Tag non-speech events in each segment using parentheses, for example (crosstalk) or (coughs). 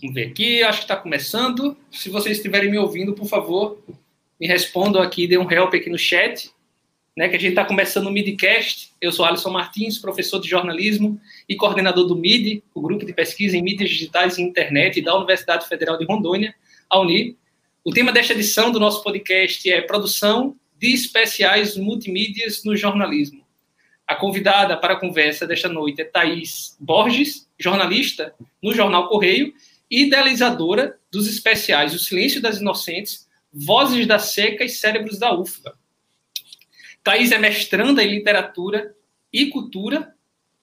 Vamos ver aqui, acho que está começando. Se vocês estiverem me ouvindo, por favor, me respondam aqui, dê um help aqui no chat, né, que a gente está começando o MIDcast. Eu sou Alisson Martins, professor de jornalismo e coordenador do MID, o Grupo de Pesquisa em Mídias Digitais e Internet da Universidade Federal de Rondônia, a UNI. O tema desta edição do nosso podcast é Produção de Especiais Multimídias no Jornalismo. A convidada para a conversa desta noite é Thaís Borges, jornalista no Jornal Correio idealizadora dos especiais O Silêncio das Inocentes, Vozes da Seca e Cérebros da UFBA. Thaís é mestranda em Literatura e Cultura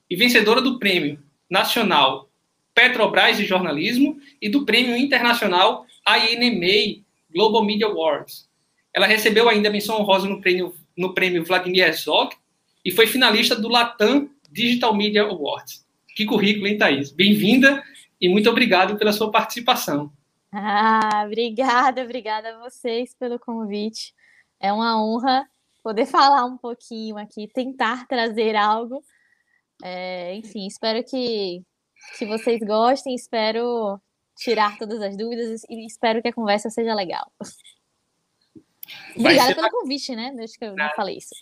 e vencedora do Prêmio Nacional Petrobras de Jornalismo e do Prêmio Internacional INMA Global Media Awards. Ela recebeu ainda menção honrosa no prêmio, no prêmio Vladimir Herzog e foi finalista do Latam Digital Media Awards. Que currículo, hein, Thaís? Bem-vinda e muito obrigado pela sua participação. Ah, obrigada, obrigada a vocês pelo convite. É uma honra poder falar um pouquinho aqui, tentar trazer algo. É, enfim, espero que, que vocês gostem, espero tirar todas as dúvidas e espero que a conversa seja legal. Obrigada pelo convite, né? Deixa que eu não falei isso.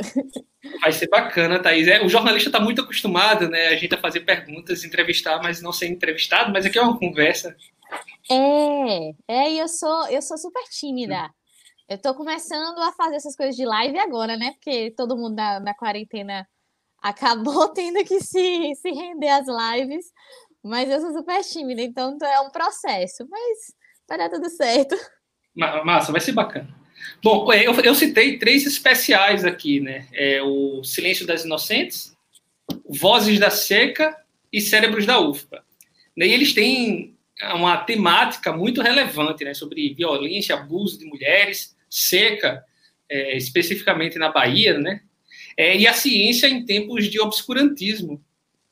Vai ser bacana, Thaís. É, o jornalista está muito acostumado, né? A gente a fazer perguntas, entrevistar, mas não ser entrevistado, mas aqui é uma conversa. É, é, e eu sou, eu sou super tímida. Eu estou começando a fazer essas coisas de live agora, né? Porque todo mundo na, na quarentena acabou (laughs) tendo que se, se render às lives. Mas eu sou super tímida, então é um processo. Mas vai dar tudo certo. Massa, vai ser bacana. Bom, é, eu, eu citei três especiais aqui, né? É o Silêncio das Inocentes, Vozes da Seca e Cérebros da UFPA. E eles têm uma temática muito relevante, né? Sobre violência, abuso de mulheres, seca, é, especificamente na Bahia, né? É, e a ciência em tempos de obscurantismo.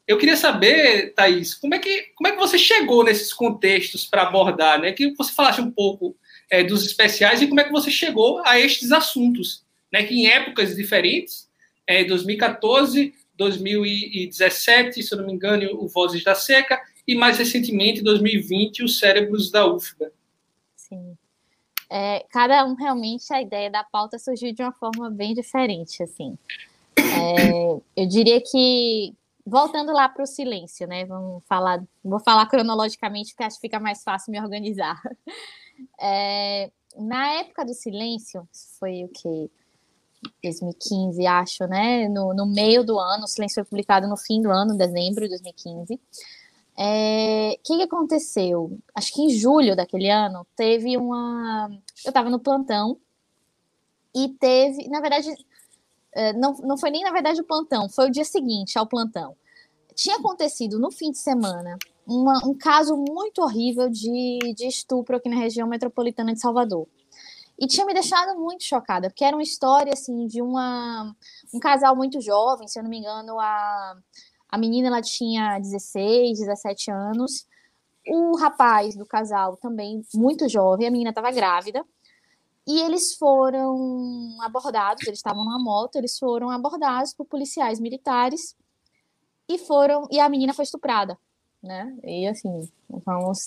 Eu queria saber, Thaís, como é que, como é que você chegou nesses contextos para abordar, né? Que você falasse um pouco é, dos especiais e como é que você chegou a estes assuntos, né? Que em épocas diferentes, é, 2014, 2017, se eu não me engano, o Vozes da Seca, e mais recentemente, 2020, os Cérebros da UFBA. Sim. É, cada um realmente a ideia da pauta surgiu de uma forma bem diferente, assim. É, eu diria que voltando lá para o silêncio, né? Vamos falar, vou falar cronologicamente, que acho que fica mais fácil me organizar. É, na época do silêncio, foi o que? 2015, acho, né? No, no meio do ano, o silêncio foi publicado no fim do ano, dezembro de 2015. O é, que, que aconteceu? Acho que em julho daquele ano teve uma. Eu estava no plantão e teve, na verdade, é, não, não foi nem na verdade o plantão, foi o dia seguinte ao plantão. Tinha acontecido no fim de semana uma, um caso muito horrível de, de estupro aqui na região metropolitana de Salvador. E tinha me deixado muito chocada, porque era uma história assim de uma, um casal muito jovem, se eu não me engano, a, a menina ela tinha 16, 17 anos, o rapaz do casal também muito jovem, a menina estava grávida. E eles foram abordados, eles estavam numa moto, eles foram abordados por policiais militares e foram e a menina foi estuprada né? E assim,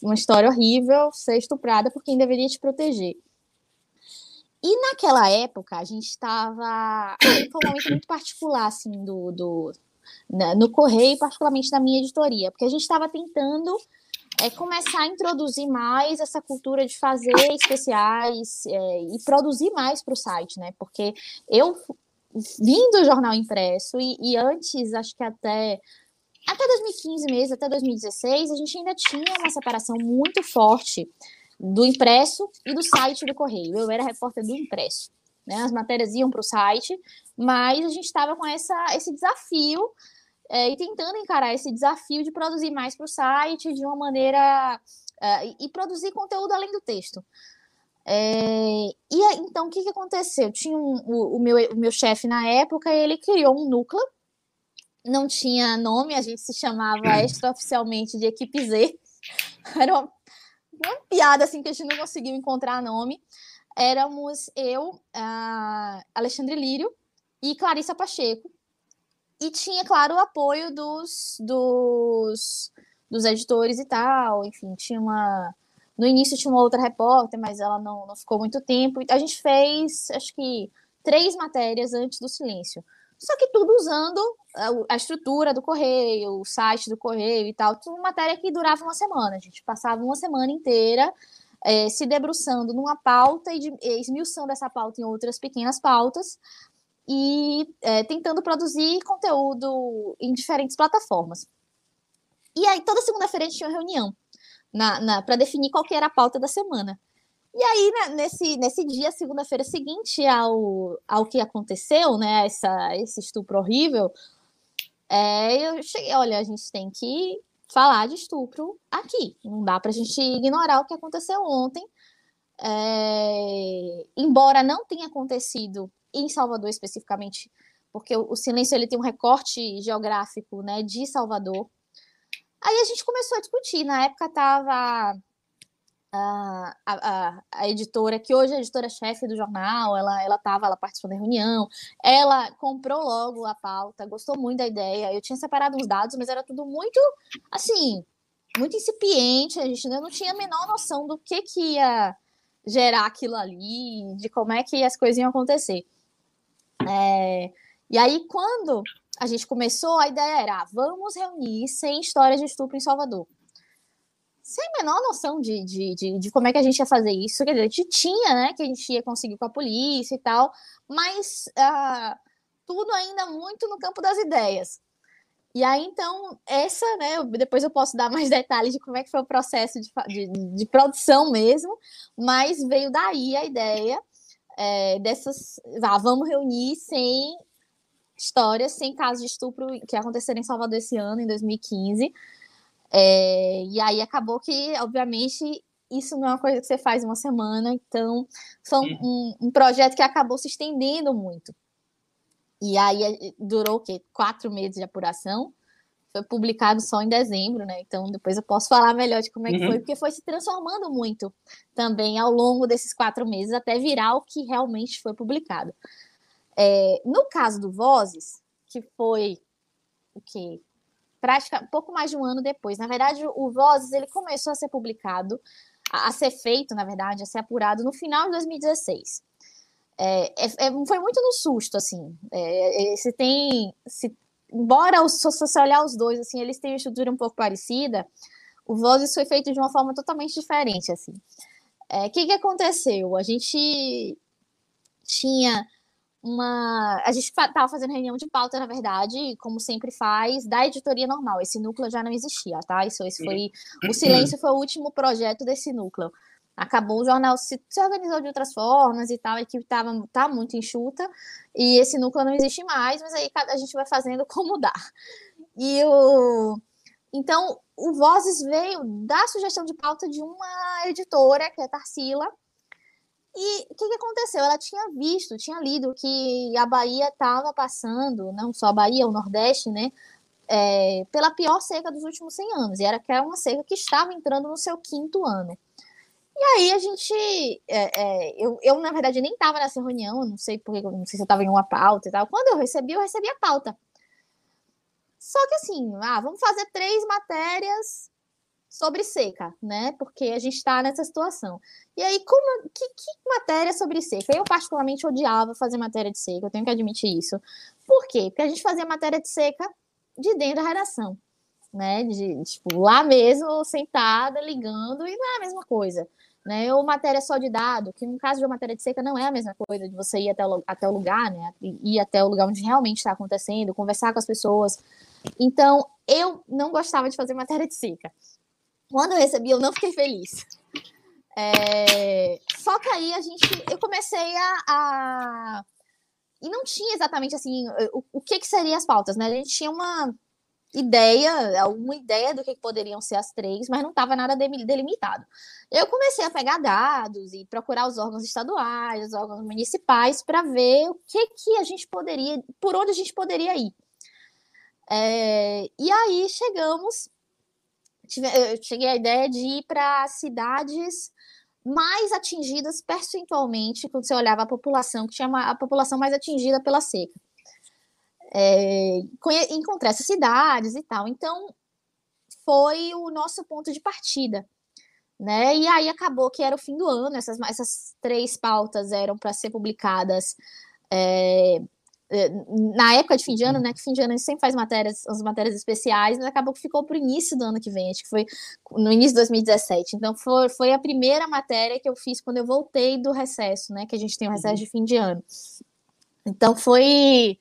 uma história horrível ser estuprada por quem deveria te proteger. E naquela época a gente estava. Foi um momento muito particular, assim, do, do, né, no Correio, particularmente na minha editoria, porque a gente estava tentando é, começar a introduzir mais essa cultura de fazer especiais é, e produzir mais para o site, né? Porque eu vim do jornal impresso e, e antes, acho que até até 2015 mesmo, até 2016, a gente ainda tinha uma separação muito forte do impresso e do site do Correio. Eu era repórter do impresso. Né? As matérias iam para o site, mas a gente estava com essa, esse desafio é, e tentando encarar esse desafio de produzir mais para o site de uma maneira. É, e produzir conteúdo além do texto. É, e então, o que, que aconteceu? Tinha um, o, o, meu, o meu chefe na época, ele criou um núcleo não tinha nome, a gente se chamava extraoficialmente de Equipe Z. (laughs) Era uma, uma, piada assim que a gente não conseguiu encontrar nome. Éramos eu, Alexandre Lírio e Clarissa Pacheco. E tinha, claro, o apoio dos, dos, dos editores e tal. Enfim, tinha uma, No início tinha uma outra repórter, mas ela não, não ficou muito tempo. A gente fez, acho que, três matérias antes do silêncio. Só que tudo usando a, a estrutura do correio, o site do correio e tal. Tudo matéria que durava uma semana. A gente passava uma semana inteira é, se debruçando numa pauta e, de, esmiuçando essa pauta em outras pequenas pautas e é, tentando produzir conteúdo em diferentes plataformas. E aí, toda segunda-feira a gente tinha uma reunião na, na para definir qual que era a pauta da semana. E aí, né, nesse, nesse dia, segunda-feira seguinte ao, ao que aconteceu, né, essa, esse estupro horrível, é, eu cheguei, olha, a gente tem que falar de estupro aqui. Não dá para a gente ignorar o que aconteceu ontem. É, embora não tenha acontecido em Salvador especificamente, porque o, o silêncio ele tem um recorte geográfico né, de Salvador. Aí a gente começou a discutir. Na época estava a, a, a, editora, que hoje é editora-chefe do jornal, ela ela estava, ela participou da reunião, ela comprou logo a pauta, gostou muito da ideia. Eu tinha separado os dados, mas era tudo muito, assim, muito incipiente, a gente ainda não tinha a menor noção do que, que ia gerar aquilo ali, de como é que as coisas iam acontecer. É, e aí, quando a gente começou, a ideia era, ah, vamos reunir 100 histórias de estupro em Salvador. Sem a menor noção de, de, de, de, como é que a gente ia fazer isso. Quer dizer, a gente tinha, né, que a gente ia conseguir com a polícia e tal, mas uh, tudo ainda muito no campo das ideias. E aí, então, essa, né, depois eu posso dar mais (laughs) detalhes de como é que foi o processo de, de, de produção mesmo, mas veio daí a ideia é, dessas. Ah, vamos reunir 100 histórias, 100 casos de estupro que aconteceram em Salvador esse ano, em 2015. É, e aí acabou que, obviamente, isso não é uma coisa que você faz uma semana, então foi um, um, projeto que acabou se estendendo muito. E aí é, durou o quê? Quatro meses de apuração. Foi publicado só em dezembro, né? Então depois eu posso falar melhor de como é que uhum. foi, porque foi se transformando muito também ao longo desses quatro meses, até virar o que realmente foi publicado. É, no caso do Vozes, que foi o que praticamente pouco mais de um ano depois. Na verdade, o Vozes ele começou a ser publicado, a, a, ser feito, na verdade, a ser apurado no final de 2016. É, é, é, foi muito no susto, assim. É, é, se tem, se, embora se você olhar os dois, assim, eles têm uma estrutura um pouco parecida. O Vozes foi feito de uma forma totalmente diferente, assim. O é, que, que aconteceu? A gente tinha uma. A gente estava fazendo reunião de pauta, na verdade, como sempre faz, da editoria normal. Esse núcleo já não existia, tá? Isso, esse foi. O Silêncio foi o último projeto desse núcleo. Acabou o jornal se, se organizou de outras formas e tal, a equipe estava tá muito enxuta, e esse núcleo não existe mais, mas aí a gente vai fazendo (laughs) como dá. E o. Então, o Vozes veio da sugestão de pauta de uma editora, que é Tarsila, e o que, que, aconteceu? Ela tinha visto, tinha lido que a Bahia estava passando, não só a Bahia, o Nordeste, né? É, pela pior seca dos últimos 100 anos. E era que era uma seca que estava entrando no seu quinto ano. E aí a gente. É, é, eu, eu, na verdade, nem estava nessa reunião, não sei porque, não sei se eu estava em uma pauta e tal. Quando eu recebi, eu recebi a pauta. Só que assim, ah, vamos fazer três matérias sobre seca, né? Porque a gente está nessa situação. E aí, como que, que, matéria sobre seca? Eu particularmente odiava fazer matéria de seca, eu tenho que admitir isso. Por quê? Porque a gente fazia matéria de seca de dentro da redação, né? De, tipo, lá mesmo, sentada, ligando, e não é a mesma coisa. Né, ou matéria só de dado, que no caso de uma matéria de seca não é a mesma coisa de você ir até o, até o lugar, né? Ir até o lugar onde realmente está acontecendo, conversar com as pessoas. Então, eu não gostava de fazer matéria de seca. Quando eu recebi, eu não fiquei feliz. É... Só que aí a gente, eu comecei a, a... e não tinha exatamente assim o, o que que seriam as pautas, né? A gente tinha uma ideia, alguma ideia do que poderiam ser as três, mas não estava nada delimitado. Eu comecei a pegar dados e procurar os órgãos estaduais, os órgãos municipais, para ver o que que a gente poderia, por onde a gente poderia ir. É, e aí chegamos eu cheguei à ideia de ir para cidades mais atingidas percentualmente, quando você olhava a população, que tinha uma, a população mais atingida pela seca. É, encontrar essas cidades e tal. Então, foi o nosso ponto de partida. né? E aí acabou que era o fim do ano, essas, essas três pautas eram para ser publicadas é, na época de fim de ano, né? Que fim de ano a gente sempre faz matérias, as matérias especiais, mas acabou que ficou para o início do ano que vem, acho que foi no início de 2017. Então foi, foi a primeira matéria que eu fiz quando eu voltei do recesso, né? Que a gente tem o recesso de fim de ano. Então foi.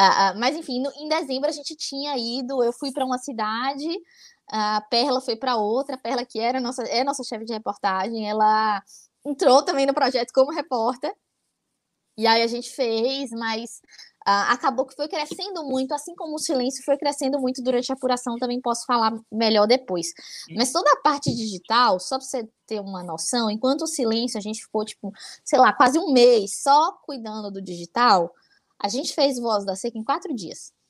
Uh, uh, mas enfim, no, em dezembro a gente tinha ido, eu fui para uma cidade, a Perla foi para outra, a Perla que era nossa, é nossa chefe de reportagem, ela entrou também no projeto como repórter, e aí a gente fez, mas uh, acabou que foi crescendo muito, assim como o silêncio foi crescendo muito durante a apuração, também posso falar melhor depois. Mas toda a parte digital, só para você ter uma noção, enquanto o silêncio a gente ficou, tipo, sei lá, quase um mês só cuidando do digital, a gente fez Voz da Seca em quatro dias. (laughs)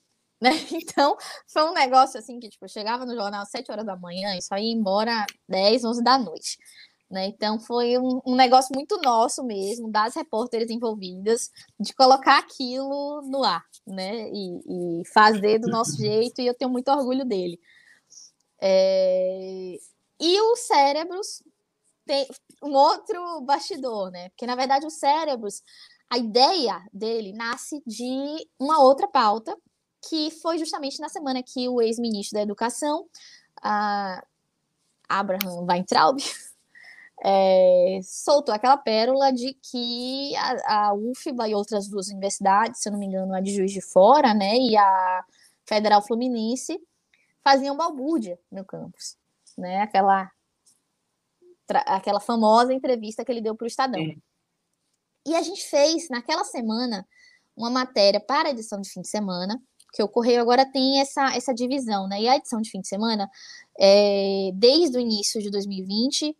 Né? Então, foi um negócio assim que, tipo, chegava no jornal às 7 horas da manhã e só ia embora 10, 11 da noite. Né? Então foi um, um, negócio muito nosso mesmo, das repórteres envolvidas, de colocar aquilo no ar, né? E, e fazer do nosso jeito, e eu tenho muito orgulho dele. É... E os cérebros tem um outro bastidor, né? Porque, na verdade, os cérebros, a ideia dele nasce de uma outra pauta, que foi justamente na semana que o ex-ministro da Educação, Abraham Weintraub, (laughs) é, soltou aquela pérola de que a, a, UFBA e outras duas universidades, se eu não me engano, a de Juiz de Fora, né, e a Federal Fluminense, faziam balbúrdia no campus, né, aquela, aquela famosa entrevista que ele deu para o Estadão. E a gente fez, naquela semana, uma matéria para a edição de fim de semana, que o Correio agora tem essa, essa divisão, né, e a edição de fim de semana, é, desde o início de 2020,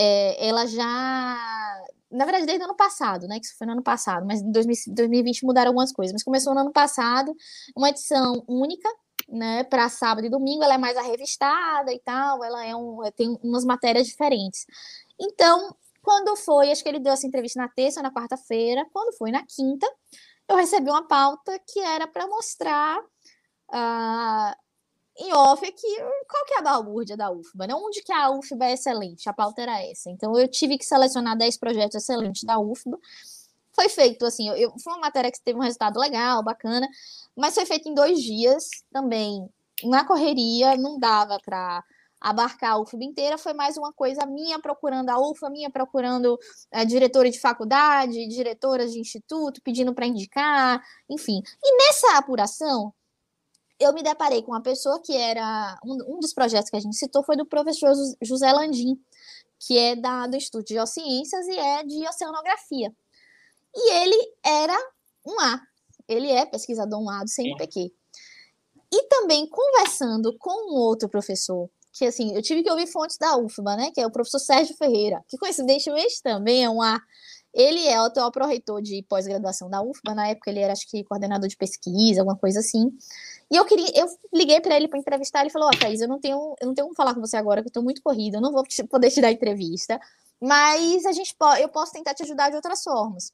é, ela já. Na verdade, desde o ano passado, né? Que isso foi no ano passado, mas em 2020 mudaram algumas coisas. Mas começou no ano passado, uma edição única, né? Para sábado e domingo, ela é mais arrevistada e tal, ela é um, tem umas matérias diferentes. Então, quando foi, acho que ele deu essa entrevista na terça ou na quarta-feira, quando foi na quinta, eu recebi uma pauta que era para mostrar uh, em off é que qual que é a balbúrdia da UFBA, né? Onde que a UFBA é excelente? A pauta era essa. Então eu tive que selecionar 10 projetos excelentes da UFBA. Foi feito assim, eu, foi uma matéria que teve um resultado legal, bacana, mas foi feito em dois dias também. Na correria, não dava para abarcar a UFBA inteira, foi mais uma coisa minha procurando a UFBA, minha procurando eh, diretora de faculdade, diretoras de instituto, pedindo para indicar, enfim. E nessa apuração, eu me deparei com uma pessoa que era. Um, um dos projetos que a gente citou foi do professor José Landim, que é da, do Instituto de Geociências e é de oceanografia. E ele era um A. Ele é pesquisador um A do CNPq. E também conversando com um outro professor, que assim, eu tive que ouvir fontes da UFBA, né? Que é o professor Sérgio Ferreira, que coincidentemente também é um A. Ele é o atual pró-reitor de pós-graduação da UFBA, na época ele era, acho que, coordenador de pesquisa, alguma coisa assim. E eu queria, eu liguei para ele para entrevistar, ele falou: Ó, oh, Thaís, eu não tenho, eu não tenho como falar com você agora, que eu tô muito corrida, eu não vou poder te dar entrevista, mas a gente pode, eu posso tentar te ajudar de outras formas.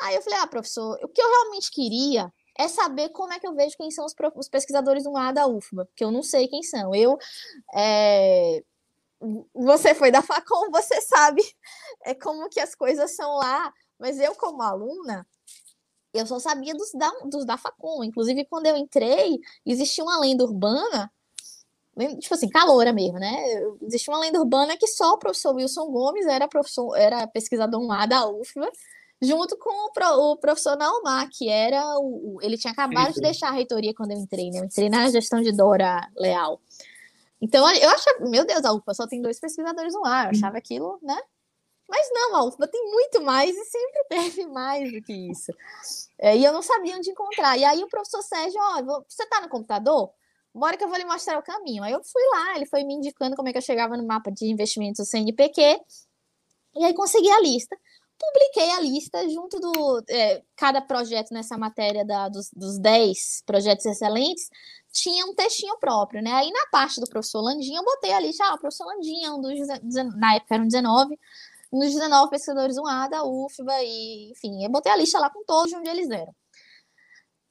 Aí eu falei: Ah, professor, o que eu realmente queria é saber como é que eu vejo quem são os, os pesquisadores do A da UFBA, porque eu não sei quem são. Eu. É, você foi da Facom, você sabe é, como que as coisas são lá, mas eu, como aluna, eu só sabia dos da, dos da Facom. Inclusive, quando eu entrei, existia uma lenda urbana, tipo assim, caloura mesmo, né? Existia uma lenda urbana que só o professor Wilson Gomes era, professor, era pesquisador lá da UFBA, junto com o, pro, o professor Naumar, que era o. Ele tinha acabado Sim. de deixar a reitoria quando eu entrei, né? Eu entrei na gestão de Dora Leal. Então, eu achava, meu Deus, a UFBA só tem dois pesquisadores no ar. Eu achava aquilo, né? Mas não, a UFBA tem muito mais e sempre (laughs) teve mais do que isso. É, e eu não sabia onde encontrar. E aí o professor Sérgio, ó, você tá no computador? Bora que eu vou lhe mostrar o caminho. Aí eu fui lá, ele foi me indicando como é que eu chegava no mapa de investimentos do CNPq. E aí consegui a lista. Publiquei a lista junto do. É, cada projeto nessa matéria da, dos, dos 10 projetos excelentes tinha um textinho próprio, né? Aí na parte do professor Landinha, eu botei a lista, ah, o professor Landinha, um dos, na época eram 19, nos 19 pesquisadores 1A da UFBA, e, enfim, eu botei a lista lá com todos de onde eles eram.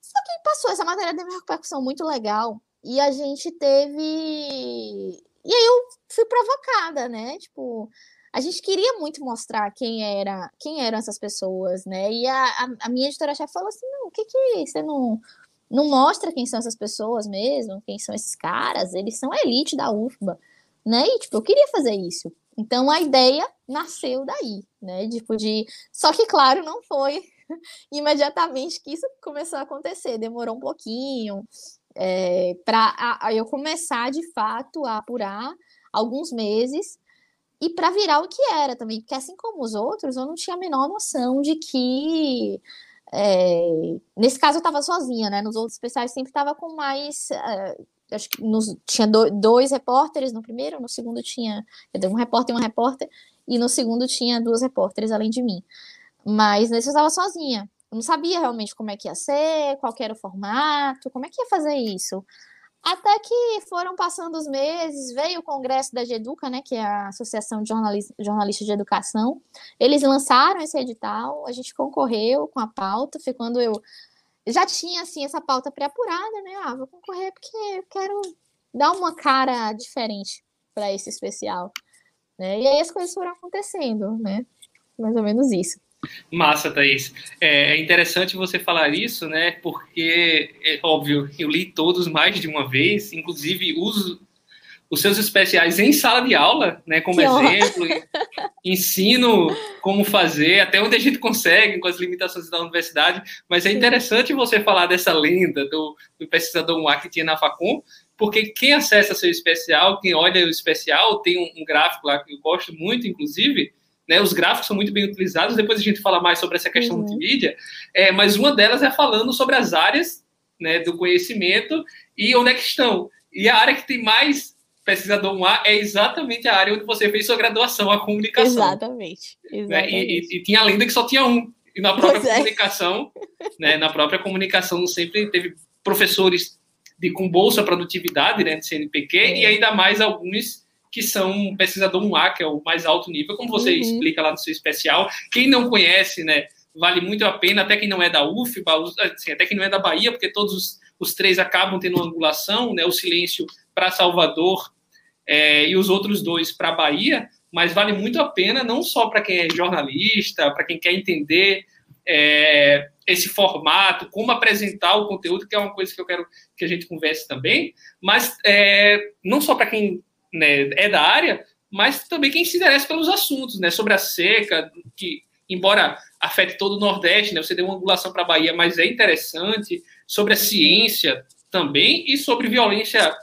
Só que passou, essa matéria teve uma repercussão muito legal, e a gente teve. e aí eu fui provocada, né? Tipo, a gente queria muito mostrar quem era, quem eram essas pessoas, né? E a, a, a minha editora-chefe falou assim, não, o que que você não, não mostra quem são essas pessoas mesmo, quem são esses caras, eles são a elite da UFBA, né? E, tipo, eu queria fazer isso. Então, a ideia nasceu daí, né? Tipo, de... Só que, claro, não foi (laughs) imediatamente que isso começou a acontecer, demorou um pouquinho é, para eu começar, de fato, a apurar alguns meses e para virar o que era também, porque assim como os outros, eu não tinha a menor noção de que. É, nesse caso eu estava sozinha, né? Nos outros especiais sempre estava com mais. É, acho que nos, tinha do, dois repórteres no primeiro, no segundo tinha. Um repórter e uma repórter, e no segundo tinha duas repórteres além de mim. Mas nesse eu estava sozinha. Eu não sabia realmente como é que ia ser, qual era o formato, como é que ia fazer isso. Até que foram passando os meses, veio o congresso da GEDUCA, né, que é a Associação de Jornalistas de Educação. Eles lançaram esse edital, a gente concorreu com a pauta, foi quando eu já tinha assim essa pauta pré-apurada, né? Ah, vou concorrer porque eu quero dar uma cara diferente para esse especial, né? E aí as coisas foram acontecendo, né? Mais ou menos isso. Massa, Thaís. É, é interessante você falar isso, né? Porque, é óbvio, eu li todos mais de uma vez, inclusive uso os seus especiais em sala de aula, né? Como que exemplo, ensino como fazer, até onde a gente consegue, com as limitações da universidade. Mas é interessante você falar dessa lenda do, do pesquisador Moá que tinha na Facom, porque quem acessa seu especial, quem olha o especial, tem um, um gráfico lá que eu gosto muito, inclusive né, os gráficos são muito bem utilizados, depois a gente fala mais sobre essa questão uhum. multimídia, é, mas uma delas é falando sobre as áreas né, do conhecimento e onde é que estão. E a área que tem mais pesquisador 1A é exatamente a área onde você fez sua graduação, a comunicação. Exatamente. exatamente. Né, e, e, e, tinha a lenda que só tinha um. E na própria pois é. comunicação, é. né, na própria comunicação sempre teve professores de, com bolsa produtividade, né, de CNPq, é. e ainda mais alguns que são pesquisador 1A, que é o mais alto nível, como você uhum. explica lá no seu especial. Quem não conhece, né, vale muito a pena, até quem não é da UFBA, assim, até quem não é da Bahia, porque todos os, os três acabam tendo uma angulação, né, o Silêncio para Salvador é, e os outros dois para Bahia, mas vale muito a pena, não só para quem é jornalista, para quem quer entender é, esse formato, como apresentar o conteúdo, que é uma coisa que eu quero que a gente converse também, mas é, não só para quem né, é da área, mas também quem se interessa pelos assuntos, né, sobre a seca, que embora afete todo o Nordeste, né, você deu uma angulação para a Bahia, mas é interessante, sobre a ciência também e sobre violência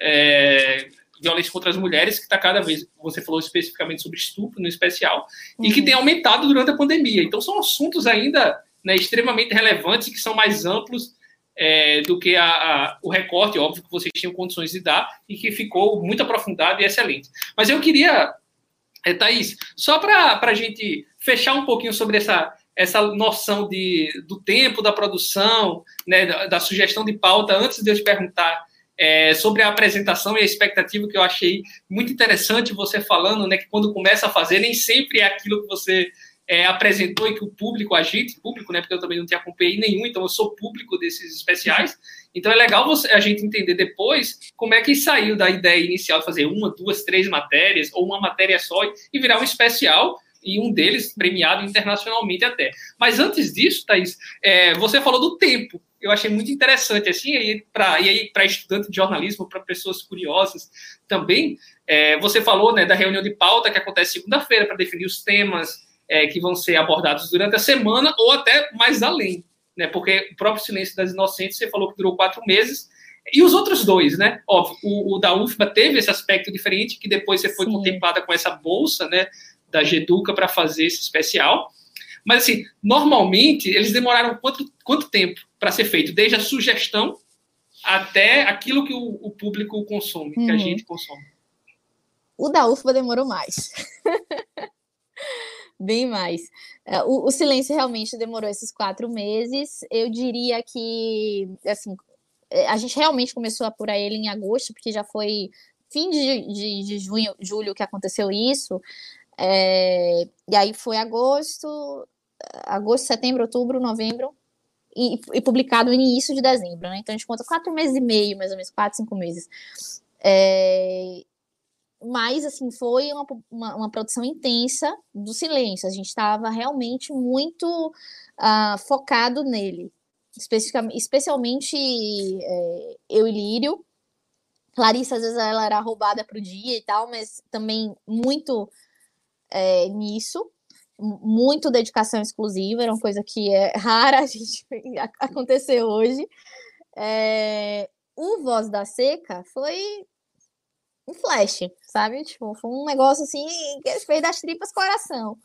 é, violência contra as mulheres, que está cada vez, você falou especificamente sobre estupro no especial, uhum. e que uhum. tem aumentado durante a pandemia. Então, são assuntos ainda né, extremamente relevantes, que são mais amplos é, do que a, a, o recorte, óbvio, que vocês tinham condições de dar e que ficou muito aprofundado e excelente. Mas eu queria, é, Thaís, só para a gente fechar um pouquinho sobre essa, essa noção de, do tempo da produção, né, da, da sugestão de pauta, antes de eu te perguntar é, sobre a apresentação e a expectativa que eu achei muito interessante você falando, né, que quando começa a fazer, nem sempre é aquilo que você é, apresentou e que o público, a gente, público, né, porque eu também não te acompanhei nenhum, então eu sou público desses especiais, então é legal você, a gente entender depois como é que saiu da ideia inicial de fazer uma, duas, três matérias, ou uma matéria só, e virar um especial, e um deles premiado internacionalmente até. Mas antes disso, Thaís, é, você falou do tempo, eu achei muito interessante, assim, e aí para estudante de jornalismo, para pessoas curiosas também, é, você falou né, da reunião de pauta que acontece segunda-feira para definir os temas, é, que vão ser abordados durante a semana ou até mais além, né? Porque o próprio Silêncio das Inocentes, você falou que durou quatro meses, e os outros dois, né? Óbvio, o, o da UFBA teve esse aspecto diferente, que depois você foi Sim. contemplada com essa bolsa, né? Da GEDUCA para fazer esse especial. Mas, assim, normalmente, eles demoraram quanto, quanto tempo para ser feito? Desde a sugestão até aquilo que o, o público consome, uhum. que a uhum. gente consome. O da UFBA demorou mais. (laughs) bem mais. É, o, o, silêncio realmente demorou esses quatro meses. Eu diria que, assim, é, a gente realmente começou a apurar ele em agosto, porque já foi fim de, de, de junho, julho que aconteceu isso. É, e aí foi agosto, agosto, setembro, outubro, novembro, e, e, publicado no início de dezembro, né? Então a gente conta quatro meses e meio, mais ou menos, quatro, cinco meses. É, mas, assim, foi uma, uma, uma, produção intensa do silêncio. A gente estava realmente muito uh, focado nele. Especialmente é, eu e Lírio. Larissa, às vezes, ela era roubada para o dia e tal, mas também muito é, nisso. Muito dedicação exclusiva, era uma coisa que é (laughs) rara a gente (laughs) acontecer hoje. É, o Voz da Seca foi um flash, sabe? Tipo, foi um negócio assim que fez das tripas coração.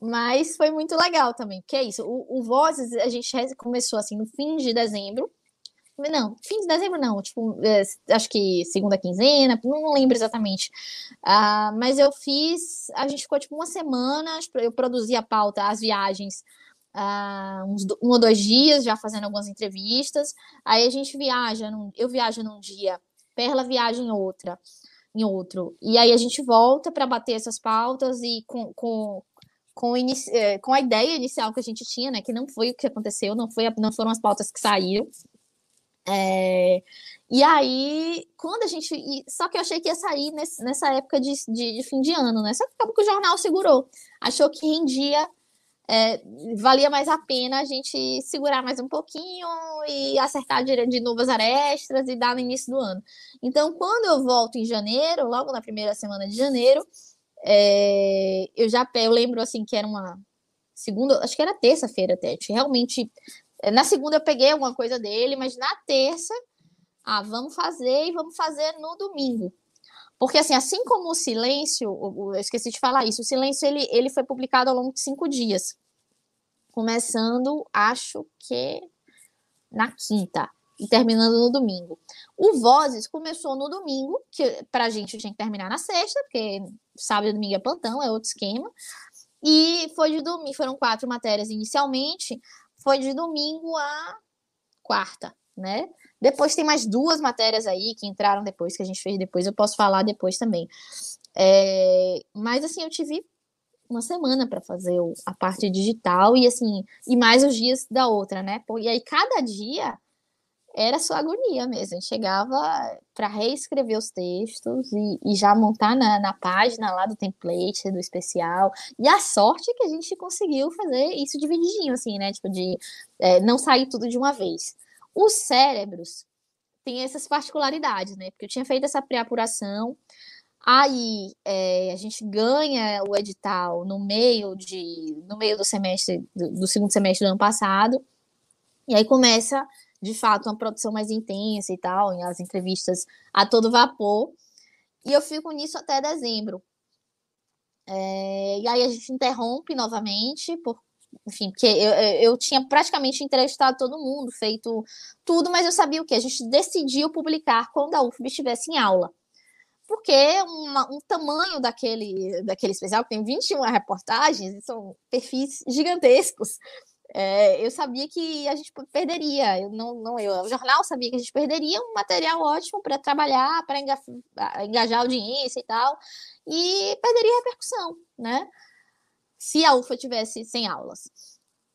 Mas foi muito legal também, que é isso. O, o Vozes a gente começou assim no fim de dezembro. Não, fim de dezembro não, tipo, é, acho que segunda quinzena, não, lembro exatamente. Uh, mas eu fiz, a gente ficou tipo uma semana, eu produzi a pauta, as viagens, uh, uns um ou dois dias, já fazendo algumas entrevistas. Aí a gente viaja, num, eu viajo num dia, Perla viaja em outra em outro. E aí a gente volta para bater essas pautas e com, com, com, é, com, a ideia inicial que a gente tinha, né? Que não foi o que aconteceu, não, foi, não foram as pautas que saíram. É, e aí, quando a gente. Só que eu achei que ia sair nesse, nessa época de, de, de, fim de ano, né? Só que acabou que o jornal segurou. Achou que rendia é, valia mais a pena a gente segurar mais um pouquinho e acertar de, novas arestas e dar no início do ano. Então, quando eu volto em janeiro, logo na primeira semana de janeiro, é, eu já eu lembro assim que era uma segunda, acho que era terça-feira até. Realmente, é, na segunda eu peguei alguma coisa dele, mas na terça, ah, vamos fazer e vamos fazer no domingo. Porque, assim, assim como o silêncio, eu esqueci de falar isso, o silêncio ele, ele foi publicado ao longo de cinco dias. Começando, acho que na quinta e terminando no domingo. O Vozes começou no domingo, que para a gente tinha que terminar na sexta, porque sábado e domingo é plantão, é outro esquema. E foi de domingo, foram quatro matérias inicialmente, foi de domingo a quarta, né? Depois tem mais duas matérias aí que entraram depois, que a gente fez depois, eu posso falar depois também. É, mas assim, eu tive uma semana para fazer a parte digital e assim, e mais os dias da outra, né? E aí cada dia era sua agonia mesmo. A gente chegava para reescrever os textos e, e já montar na, na, página lá do template, do especial. E a sorte é que a gente conseguiu fazer isso divididinho, assim, né? Tipo, de é, não sair tudo de uma vez. Os cérebros têm essas particularidades, né? Porque eu tinha feito essa pré-apuração, aí é, a gente ganha o edital no meio de no meio do semestre do, do segundo semestre do ano passado, e aí começa de fato uma produção mais intensa e tal, e as entrevistas a todo vapor. E eu fico nisso até dezembro. É, e aí a gente interrompe novamente por enfim, porque eu, eu tinha praticamente entrevistado todo mundo, feito tudo, mas eu sabia o que? A gente decidiu publicar quando a UFB estivesse em aula. Porque uma, um tamanho daquele, daquele especial, que tem 21 reportagens, são perfis gigantescos. É, eu sabia que a gente perderia, eu não, não eu, o jornal sabia que a gente perderia um material ótimo para trabalhar, para engajar a audiência e tal, e perderia repercussão, né? Se a UFA tivesse sem aulas.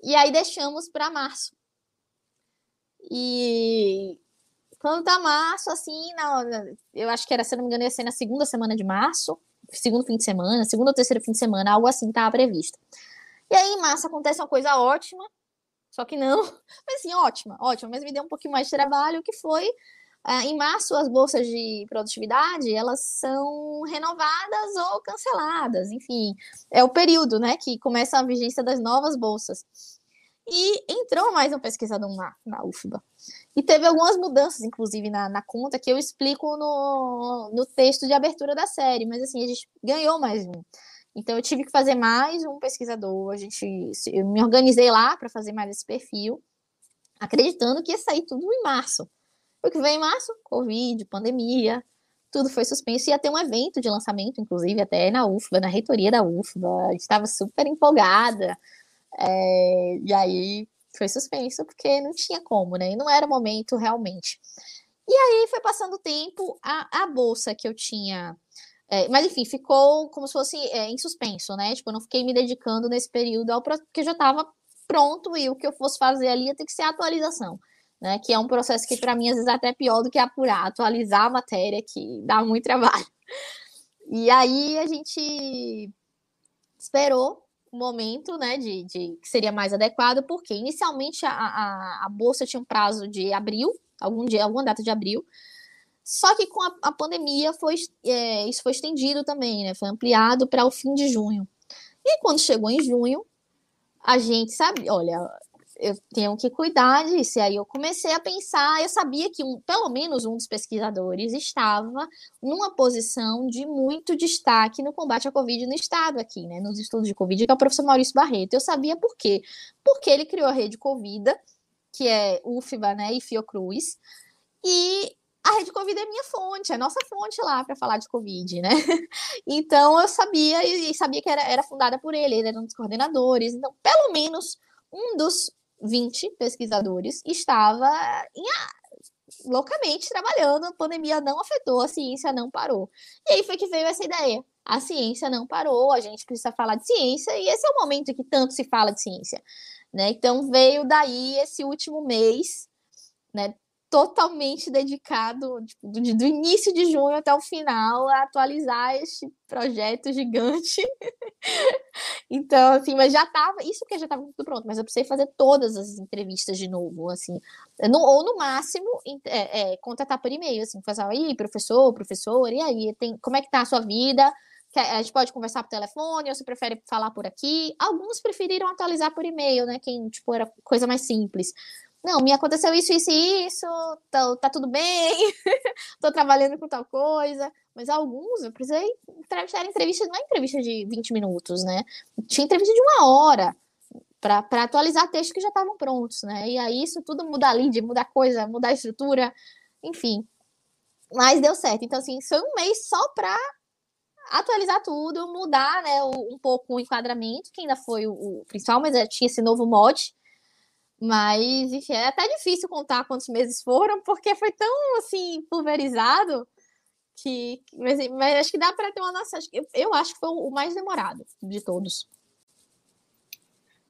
E aí deixamos para março. E quando tá março, assim, na, eu acho que era, se não me engano, ia ser na segunda semana de março, segundo fim de semana, segundo ou terceiro fim de semana, algo assim estava previsto. E aí, em março, acontece uma coisa ótima, só que não, (laughs) mas assim, ótima, ótima, mas me deu um pouquinho mais de trabalho, que foi em março, as bolsas de produtividade, elas são renovadas ou canceladas, enfim, é o período, né, que começa a vigência das novas bolsas. E entrou mais um pesquisador na, na UFBA. E teve algumas mudanças, inclusive, na, na conta, que eu explico no, no texto de abertura da série, mas assim, a gente ganhou mais um. Então, eu tive que fazer mais um pesquisador, a gente, eu me organizei lá para fazer mais esse perfil, acreditando que ia sair tudo em março. O que vem em março? Covid, pandemia, tudo foi suspenso. Ia ter um evento de lançamento, inclusive, até na UFBA, na reitoria da UFBA. A gente estava super empolgada. É, e aí foi suspenso, porque não tinha como, né? E não era o momento realmente. E aí foi passando o tempo, a, a bolsa que eu tinha. É, mas enfim, ficou como se fosse é, em suspenso, né? Tipo, eu não fiquei me dedicando nesse período ao porque já estava pronto e o que eu fosse fazer ali ia ter que ser atualização né? Que é um processo que, para mim, às vezes é até pior do que apurar, atualizar a matéria, que dá muito trabalho. E aí a gente esperou o momento, né, de, de que seria mais adequado, porque inicialmente a, a, a bolsa tinha um prazo de abril, algum dia, alguma data de abril, só que com a, a pandemia foi, é, isso foi estendido também, né? Foi ampliado para o fim de junho. E quando chegou em junho, a gente sabe, olha, eu tenho que cuidar disso. E aí eu comecei a pensar, eu sabia que um, pelo menos um dos pesquisadores estava numa posição de muito destaque no combate à Covid no estado aqui, né? Nos estudos de Covid, que é o professor Maurício Barreto. Eu sabia por quê? Porque ele criou a rede Covida, que é UFBA, né, e Fiocruz, e a Rede Covid é minha fonte, é nossa fonte lá para falar de Covid, né? (laughs) Então eu sabia e sabia que era, era fundada por ele, ele era um dos coordenadores. Então, pelo menos um dos 20 pesquisadores estava em, loucamente trabalhando, a pandemia não afetou, a ciência não parou. E aí foi que veio essa ideia. A ciência não parou, a gente precisa falar de ciência, e esse é o momento que tanto se fala de ciência. Né? Então veio daí esse último mês, né, totalmente dedicado tipo, do, do, início de junho até o final a atualizar este projeto gigante. (laughs) então, assim, mas já estava, isso porque já estava tudo pronto, mas eu precisei fazer todas as entrevistas de novo, assim, no, ou no máximo é, é, por e-mail, assim, fazer, aí, professor, professor, e aí, tem, como é que tá a sua vida? A gente pode conversar por telefone, ou você prefere falar por aqui? Alguns preferiram atualizar por e-mail, né? Quem, tipo, era coisa mais simples não, me aconteceu isso, isso e isso, tá, tá tudo bem, (laughs) tô trabalhando com tal coisa. Mas alguns eu precisei entrevistar entrevista, não é entrevista de 20 minutos, né? Tinha entrevista de uma hora para atualizar textos que já estavam prontos, né? E aí isso tudo muda a lead, muda a coisa, muda a estrutura, enfim. Mas deu certo. Então, assim, foi um mês só para atualizar tudo, mudar né, um pouco o enquadramento, que ainda foi o, o principal, mas tinha esse novo mod mas, enfim, é até difícil contar quantos meses foram, porque foi tão, assim, pulverizado que. Mas, mas acho que dá para ter uma noção. Eu, eu acho que foi o mais demorado de todos.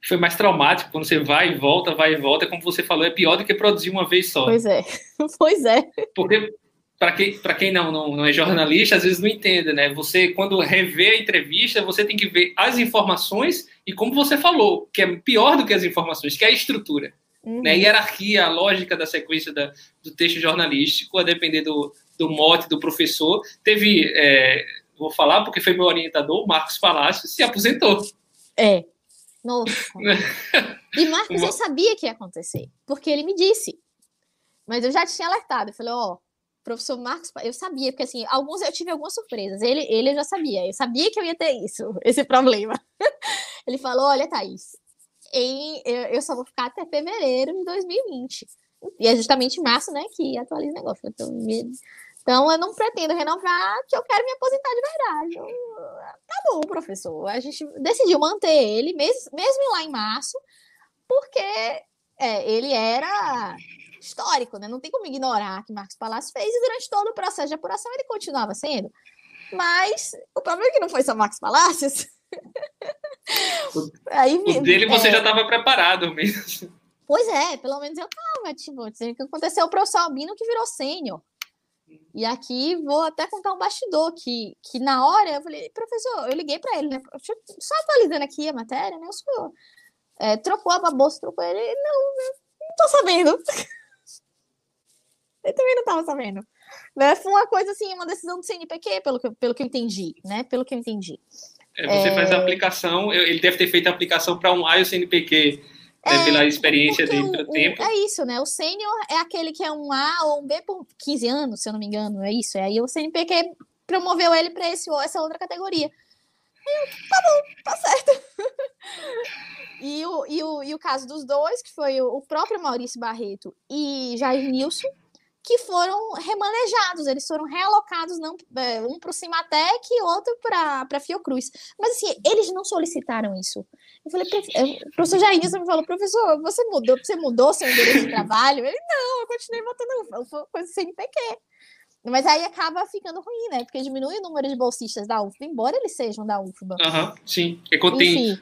Foi mais traumático quando você vai e volta, vai e volta, como você falou, é pior do que produzir uma vez só. Pois é, (laughs) pois é. Porque para quem, pra quem não, não, não é jornalista, às vezes não entende, né? Você, quando revê a entrevista, você tem que ver as informações e como você falou, que é pior do que as informações, que é a estrutura. Uhum. Né? A hierarquia, a lógica da sequência da, do texto jornalístico, a depender do, do mote do professor. Teve, é, vou falar porque foi meu orientador, Marcos Palácio, se aposentou. É. Nossa. e Marcos, eu (laughs) sabia que ia acontecer, porque ele me disse. Mas eu já tinha alertado. Eu falei, ó, oh, professor Marcos, eu sabia, porque assim, alguns eu tive algumas surpresas. Ele, ele já sabia, eu sabia que eu ia ter isso, (laughs) esse problema. (laughs) Ele falou: olha, Thaís, em, eu, eu só vou ficar até fevereiro de 2020. E é justamente março, né, que atualiza o negócio. Então, então, eu não pretendo renovar, que eu quero me aposentar de verdade. Eu, tá bom, professor. A gente decidiu manter ele, mesmo, mesmo lá em março, porque é, ele era histórico, né? Não tem como ignorar que Marcos Palácio fez e durante todo o processo de apuração ele continuava sendo. Mas o problema é que não foi só Marcos Palácios. O, (laughs) Aí, o dele você é... já estava preparado mesmo. Pois é, pelo menos eu tava, tipo, que aconteceu o professor Albino que virou sênior. E aqui vou até contar um bastidor que, que na hora eu falei, professor, eu liguei para ele, né? Só atualizando aqui a matéria, né? O senhor é, trocou a bolsa, trocou ele. Não, não tô sabendo. (laughs) Eu também não estava sabendo. Né? Foi uma coisa assim, uma decisão do CNPq, pelo que, pelo que eu entendi, né? Pelo que eu entendi. É, você é... faz a aplicação, ele deve ter feito a aplicação para um A e o CNPq, né, é, pela experiência dele pelo tempo. É isso, né? O sênior é aquele que é um A ou um B por 15 anos, se eu não me engano, é isso. Aí o CNPq promoveu ele para essa outra categoria. Eu, tá bom, tá certo. (laughs) e, o, e, o, e o caso dos dois, que foi o próprio Maurício Barreto e Jair Nilson, que foram remanejados, eles foram realocados não, é, um para o Cimatec e outro para a Fiocruz. Mas assim, eles não solicitaram isso. Eu falei, o professor Jair me falou, professor, você mudou, você mudou seu endereço de trabalho? Ele, não, eu continuei botando coisa CNPq. Mas aí acaba ficando ruim, né? Porque diminui o número de bolsistas da UFBA, embora eles sejam da UFBA. Aham, uhum, sim. É quando tem,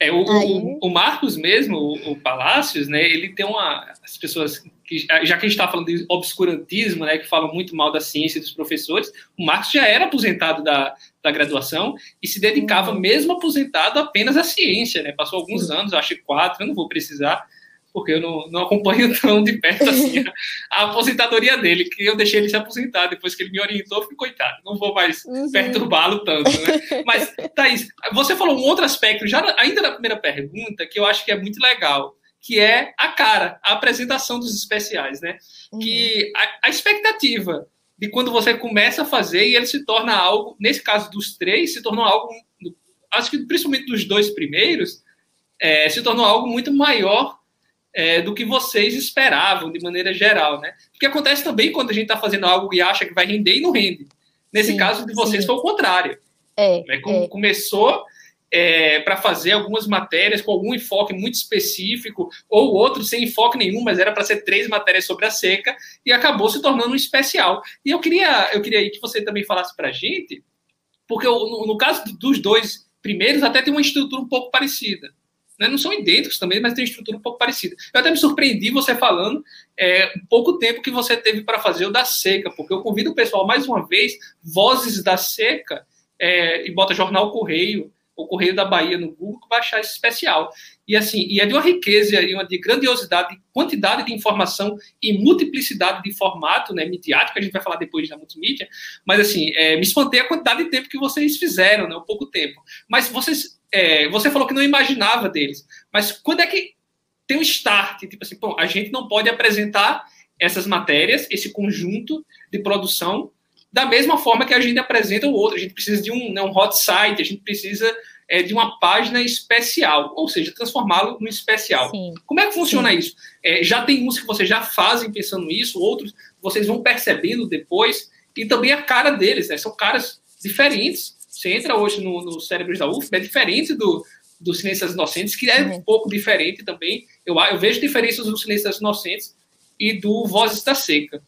é, o, o, o, Marcos mesmo, o, o Palácios, né, ele tem uma... As pessoas que, já que a gente está falando de obscurantismo, né, que fala muito mal da ciência e dos professores, o Marx já era aposentado da, da graduação e se dedicava, uhum. mesmo aposentado, apenas à ciência, né? Passou alguns anos, acho que quatro, eu não vou precisar, porque eu não, não acompanho (laughs) tão de perto assim a, (laughs) a, aposentadoria dele, que eu deixei ele se aposentar depois que ele me orientou, fiquei coitado, não vou mais uhum. perturbá-lo tanto, né? (laughs) Mas, Thaís, você falou um outro aspecto, já ainda na primeira pergunta, que eu acho que é muito legal, que é a cara, a apresentação dos especiais, né? Uhum. Que a, a expectativa de quando você começa a fazer e ele se torna algo, nesse caso dos três, se tornou algo, acho que principalmente dos dois primeiros, é, se tornou algo muito maior é, do que vocês esperavam de maneira geral, né? O que acontece também quando a gente está fazendo algo e acha que vai render e não rende. Nesse sim, caso de vocês sim. foi o contrário. É, né? é. Começou é, para fazer algumas matérias com algum enfoque muito específico, ou outro sem enfoque nenhum, mas era para ser três matérias sobre a seca, e acabou se tornando um especial. E eu queria, eu queria que você também falasse para a gente, porque no, no caso dos dois primeiros, até tem uma estrutura um pouco parecida né, não são idênticos também, mas tem estrutura um pouco parecida. Eu até me surpreendi você falando é, pouco tempo que você teve para fazer o da seca, porque eu convido o pessoal mais uma vez, Vozes da Seca, é, e bota Jornal Correio, o Correio da Bahia no Google, baixar esse especial. E assim, e é de uma riqueza e uma de grandiosidade, de quantidade de informação e multiplicidade de formato, né, midiático, a gente vai falar depois da multimídia, mas assim, é, me espantei a quantidade de tempo que vocês fizeram, né, um pouco tempo. Mas vocês é, você falou que não imaginava deles, mas quando é que tem um start? Tipo assim, pô, a gente não pode apresentar essas matérias, esse conjunto de produção, da mesma forma que a gente apresenta o outro. A gente precisa de um, né, um hot site, a gente precisa é, de uma página especial, ou seja, transformá-lo no especial. Sim. Como é que funciona Sim. isso? É, já tem uns que vocês já fazem pensando nisso, outros vocês vão percebendo depois, e também a cara deles, né? São caras diferentes você entra hoje no, no Cérebros da UF, é diferente do, do Silêncio das Inocentes, que é um pouco diferente também. Eu, eu vejo diferenças do Silêncio das Inocentes e do Vozes da Seca.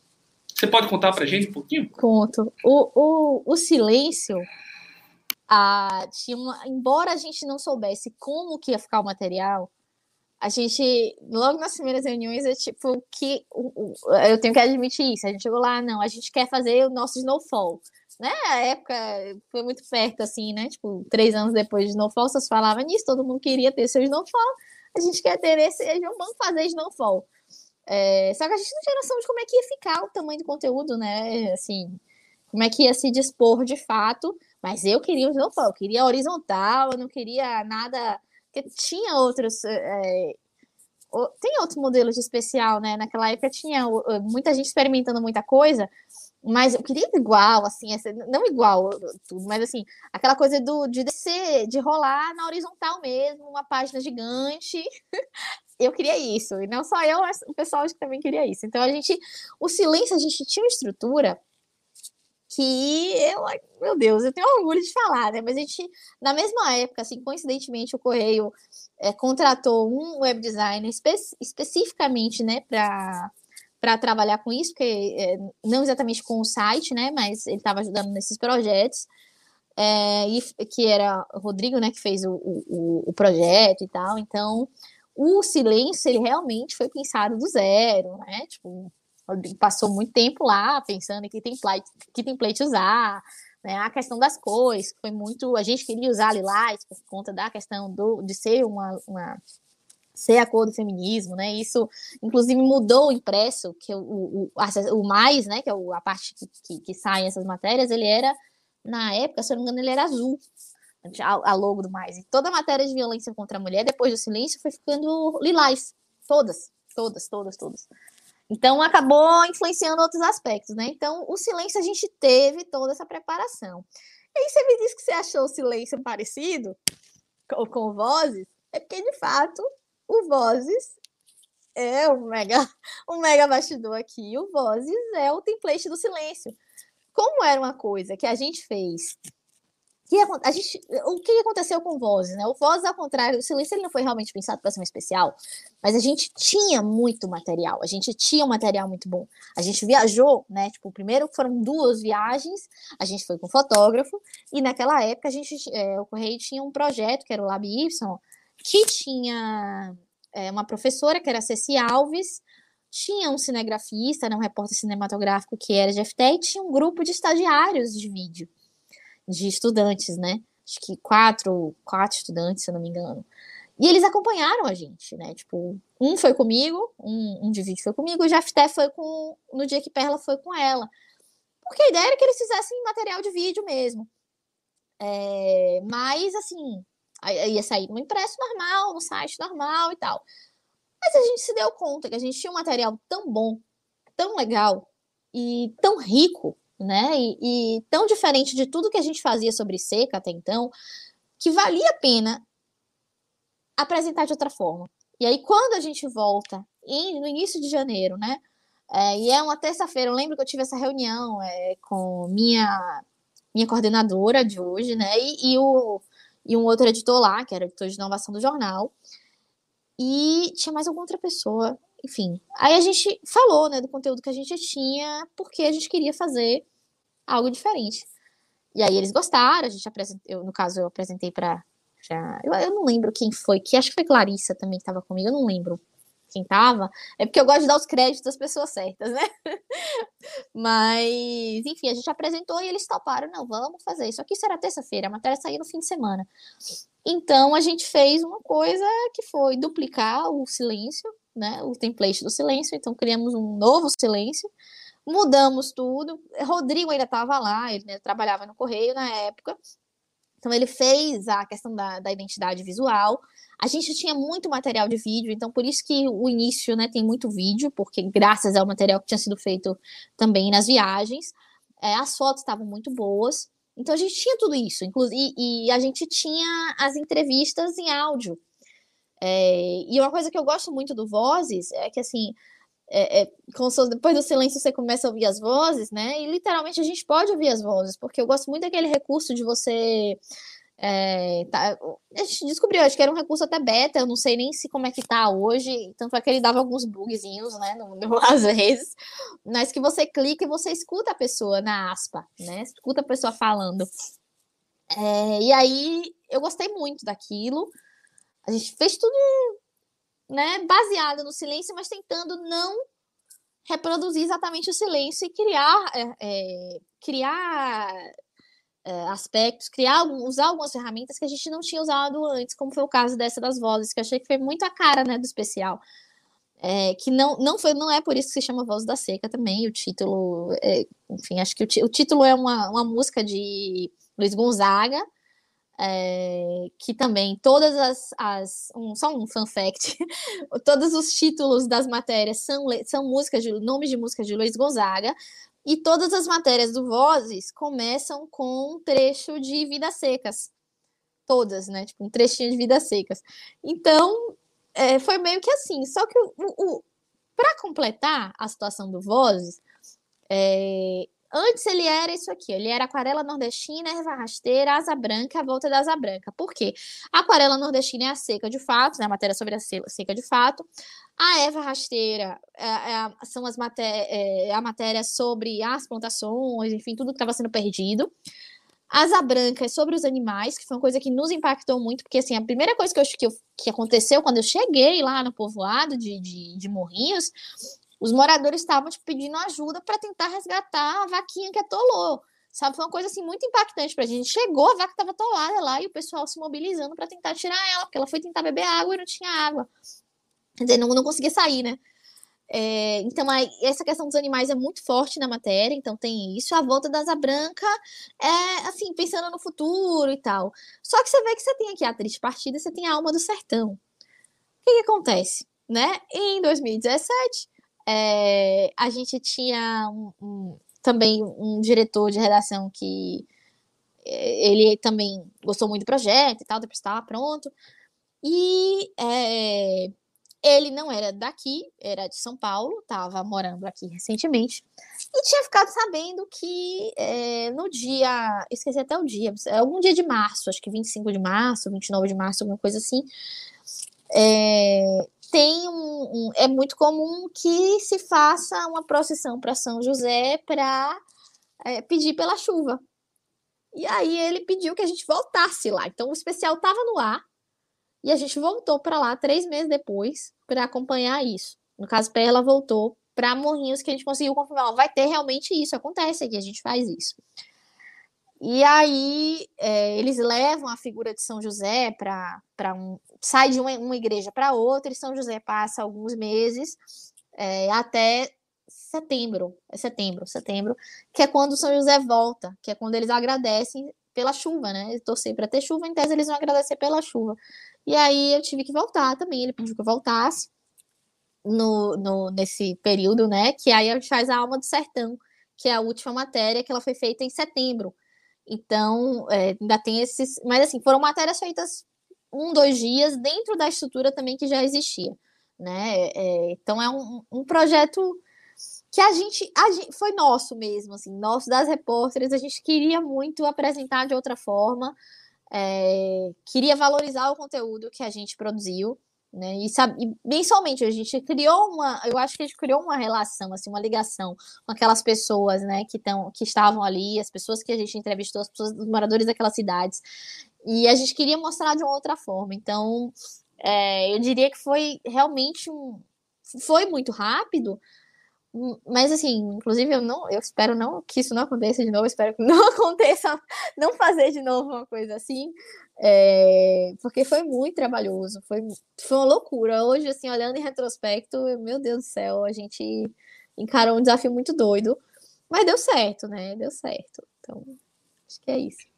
Você pode contar para a gente um pouquinho? Conto. O, o, o Silêncio, a, tinha uma, embora a gente não soubesse como que ia ficar o material, a gente, logo nas primeiras reuniões, é tipo que eu tenho que admitir isso. A gente chegou lá, não, a gente quer fazer o nosso snowfall né? A época foi muito perto, assim, né? Tipo, três anos depois de Snowfall, vocês falavam nisso, todo mundo queria ter seu Snowfall. A gente quer ter esse, vamos fazer Snowfall. É, só que a gente não tinha noção de como é que ia ficar o tamanho do conteúdo, né? Assim, como é que ia se dispor de fato. Mas eu queria o Snowfall, eu queria horizontal, eu não queria nada. Porque tinha outros. É, tem outros modelos de especial, né? Naquela época tinha muita gente experimentando muita coisa, mas eu queria igual, assim, não igual tudo, mas assim, aquela coisa do, de descer, de rolar na horizontal mesmo, uma página gigante. (laughs) eu queria isso, e não só eu, mas o pessoal também queria isso. Então a gente, o silêncio, a gente tinha uma estrutura que eu, meu Deus, eu tenho orgulho de falar, né? Mas a gente, na mesma época, assim, coincidentemente, o Correio é, contratou um web designer espe especificamente, né, para para trabalhar com isso, porque é, não exatamente com o site, né, mas ele estava ajudando nesses projetos, é, e, que era o Rodrigo, né, que fez o, o, o, projeto e tal, então o silêncio, ele realmente foi pensado do zero, né, tipo, passou muito tempo lá pensando em que template, que template usar, né, a questão das cores, foi muito, a gente queria usar Lilás por conta da questão do, de ser uma, uma ser a cor do feminismo, né? Isso, inclusive, mudou o impresso, que o, o, o mais, né? Que é a parte que, que, que essas matérias, ele era, na época, se eu não me engano, ele era azul, a, logo do mais. E toda a matéria de violência contra a mulher, depois do silêncio, foi ficando lilás. Todas, todas, todas, todas. Então, acabou influenciando outros aspectos, né? Então, o silêncio, a gente teve toda essa preparação. E aí, você me disse que você achou o silêncio parecido com, com vozes, é porque, de fato, o Vozes é um mega, um mega bastidor aqui. O Vozes é o template do silêncio. Como era uma coisa que a gente fez que a gente, o que aconteceu com Vozes, né? O Vozes, ao contrário, o Silêncio ele não foi realmente pensado para ser um especial, mas a gente tinha muito material, a gente tinha um material muito bom. A gente viajou, né? Tipo, primeiro foram duas viagens, a gente foi com fotógrafo, e naquela época a gente, é, o Correio tinha um projeto que era o Lab Y, que tinha é, uma professora, que era Ceci Alves, tinha um cinegrafista, né, um repórter cinematográfico que era de FT, e tinha um grupo de estagiários de vídeo, de estudantes, né? Acho que quatro, quatro estudantes, se eu não me engano. E eles acompanharam a gente, né? Tipo, um foi comigo, um, um de vídeo foi comigo, o Jafté foi com. No dia que Perla foi com ela. Porque a ideia era que eles fizessem material de vídeo mesmo. É, mas, assim, ia sair no impresso normal, no site normal e tal. Mas a gente se deu conta que a gente tinha um material tão bom, tão legal e tão rico, né? E, e tão diferente de tudo que a gente fazia sobre seca até então, que valia a pena apresentar de outra forma. E aí, quando a gente volta, no início de janeiro, né? É, e é uma terça-feira, eu lembro que eu tive essa reunião é, com minha, minha coordenadora de hoje, né? E, e, o, e um outro editor lá, que era editor de inovação do jornal. E tinha mais alguma outra pessoa, enfim. Aí a gente falou, né, do conteúdo que a gente tinha, porque a gente queria fazer algo diferente. E aí eles gostaram, a gente apresentou, no caso eu apresentei para já. Eu, eu não lembro quem foi, que acho que foi Clarissa também que estava comigo, eu não lembro quem estava. É porque eu gosto de dar os créditos das pessoas certas, né? (laughs) Mas, enfim, a gente apresentou e eles toparam, não, vamos fazer isso. Aqui será terça-feira, a matéria saiu no fim de semana. Então a gente fez uma coisa que foi duplicar o silêncio, né? O template do silêncio. Então criamos um novo silêncio, mudamos tudo. Rodrigo ainda estava lá, ele né, trabalhava no correio na época. Então, ele fez a questão da, da identidade visual. A gente tinha muito material de vídeo, então por isso que o início né, tem muito vídeo, porque graças ao material que tinha sido feito também nas viagens, é, as fotos estavam muito boas. Então a gente tinha tudo isso, inclusive, e, e a gente tinha as entrevistas em áudio. É, e uma coisa que eu gosto muito do Vozes é que assim é, é, depois do silêncio você começa a ouvir as vozes, né? E literalmente a gente pode ouvir as vozes, porque eu gosto muito daquele recurso de você. É, tá, a gente descobriu, acho que era um recurso até beta, eu não sei nem se como é que tá hoje, tanto é que ele dava alguns bugzinhos, né, no, no, (laughs) às vezes, mas que você clica e você escuta a pessoa na aspa, né, escuta a pessoa falando. É, e aí eu gostei muito daquilo, a gente fez tudo né, baseada no silêncio, mas tentando não reproduzir exatamente o silêncio e criar, é, é, criar é, aspectos, criar, usar algumas ferramentas que a gente não tinha usado antes, como foi o caso dessa das vozes, que eu achei que foi muito a cara, né, do especial. É, que não, não foi, não é por isso que se chama Voz da Seca também, o título, é, enfim, acho que o, o título é uma, uma música de Luiz Gonzaga, é, que também todas as, as um, só um fun fact, (laughs) todos os títulos das matérias são, são músicas de nomes de músicas de Luiz Gonzaga, e todas as matérias do Vozes começam com um trecho de Vidas Secas. Todas, né? Tipo, um trechinho de Vidas Secas. Então, é, foi meio que assim. Só que o, o para completar a situação do Vozes, é, Antes ele era isso aqui, ele era aquarela nordestina, erva rasteira, asa branca, a volta da asa branca. Por quê? A aquarela nordestina é a seca de fato, né, a matéria sobre a seca de fato. A erva rasteira é, é, são as maté é, a matéria sobre as plantações, enfim, tudo que estava sendo perdido. Asa branca é sobre os animais, que foi uma coisa que nos impactou muito, porque assim, a primeira coisa que, eu, que, que aconteceu quando eu cheguei lá no povoado de, de, de Morrinhos os moradores estavam tipo, pedindo ajuda para tentar resgatar a vaquinha que atolou. Sabe, foi uma coisa assim muito impactante pra gente. Chegou, a vaca estava atolada lá e o pessoal se mobilizando para tentar tirar ela, porque ela foi tentar beber água e não tinha água. Quer dizer, não, não conseguia sair, né? É, então, aí, essa questão dos animais é muito forte na matéria, então tem isso. A volta da asa branca é, assim, pensando no futuro e tal. Só que você vê que você tem aqui a triste partida, você tem a alma do sertão. O que, que acontece? Né? Em 2017, é, a gente tinha um, um, também um diretor de redação que é, ele também gostou muito do projeto e tal, depois estava pronto. E é, ele não era daqui, era de São Paulo, estava morando aqui recentemente, e tinha ficado sabendo que é, no dia, esqueci até o dia, algum dia de março, acho que 25 de março, 29 de março, alguma coisa assim, é, tem um, um, é muito comum que se faça uma procissão para São José para é, pedir pela chuva. E aí ele pediu que a gente voltasse lá. Então o especial estava no ar e a gente voltou para lá três meses depois para acompanhar isso. No caso, Perla voltou para Morrinhos, que a gente conseguiu confirmar, vai ter realmente isso, acontece aqui, a gente faz isso. E aí é, eles levam a figura de São José para um. sai de uma, uma igreja para outra, e São José passa alguns meses é, até setembro, é setembro, setembro, que é quando São José volta, que é quando eles agradecem pela chuva, né? Eles torcer para ter chuva, em tese eles vão agradecer pela chuva. E aí eu tive que voltar também, ele pediu que eu voltasse no, no, nesse período, né? Que aí a gente faz a Alma do Sertão, que é a última matéria que ela foi feita em setembro. Então, é, ainda tem esses. Mas assim, foram matérias feitas um, dois dias dentro da estrutura também que já existia. Né? É, então é um, um projeto que a gente, a gente foi nosso mesmo, assim, nosso das repórteres, a gente queria muito apresentar de outra forma, é, queria valorizar o conteúdo que a gente produziu, né? E, sabe, e mensalmente a gente criou uma, eu acho que a gente criou uma relação, assim, uma ligação com aquelas pessoas, né, que estão, que estavam ali, as pessoas que a gente entrevistou, as pessoas, os moradores daquelas cidades, e a gente queria mostrar de uma outra forma. Então, é, eu diria que foi realmente um, foi muito rápido, mas assim, inclusive eu não, eu espero não que isso não aconteça de novo, espero que (laughs) não aconteça, não fazer de novo uma coisa assim, é, porque foi muito trabalhoso, foi, foi uma loucura. Hoje, assim, olhando em retrospecto, meu Deus do céu, a gente encarou um desafio muito doido, mas deu certo, né? Deu certo. Então, acho que é isso.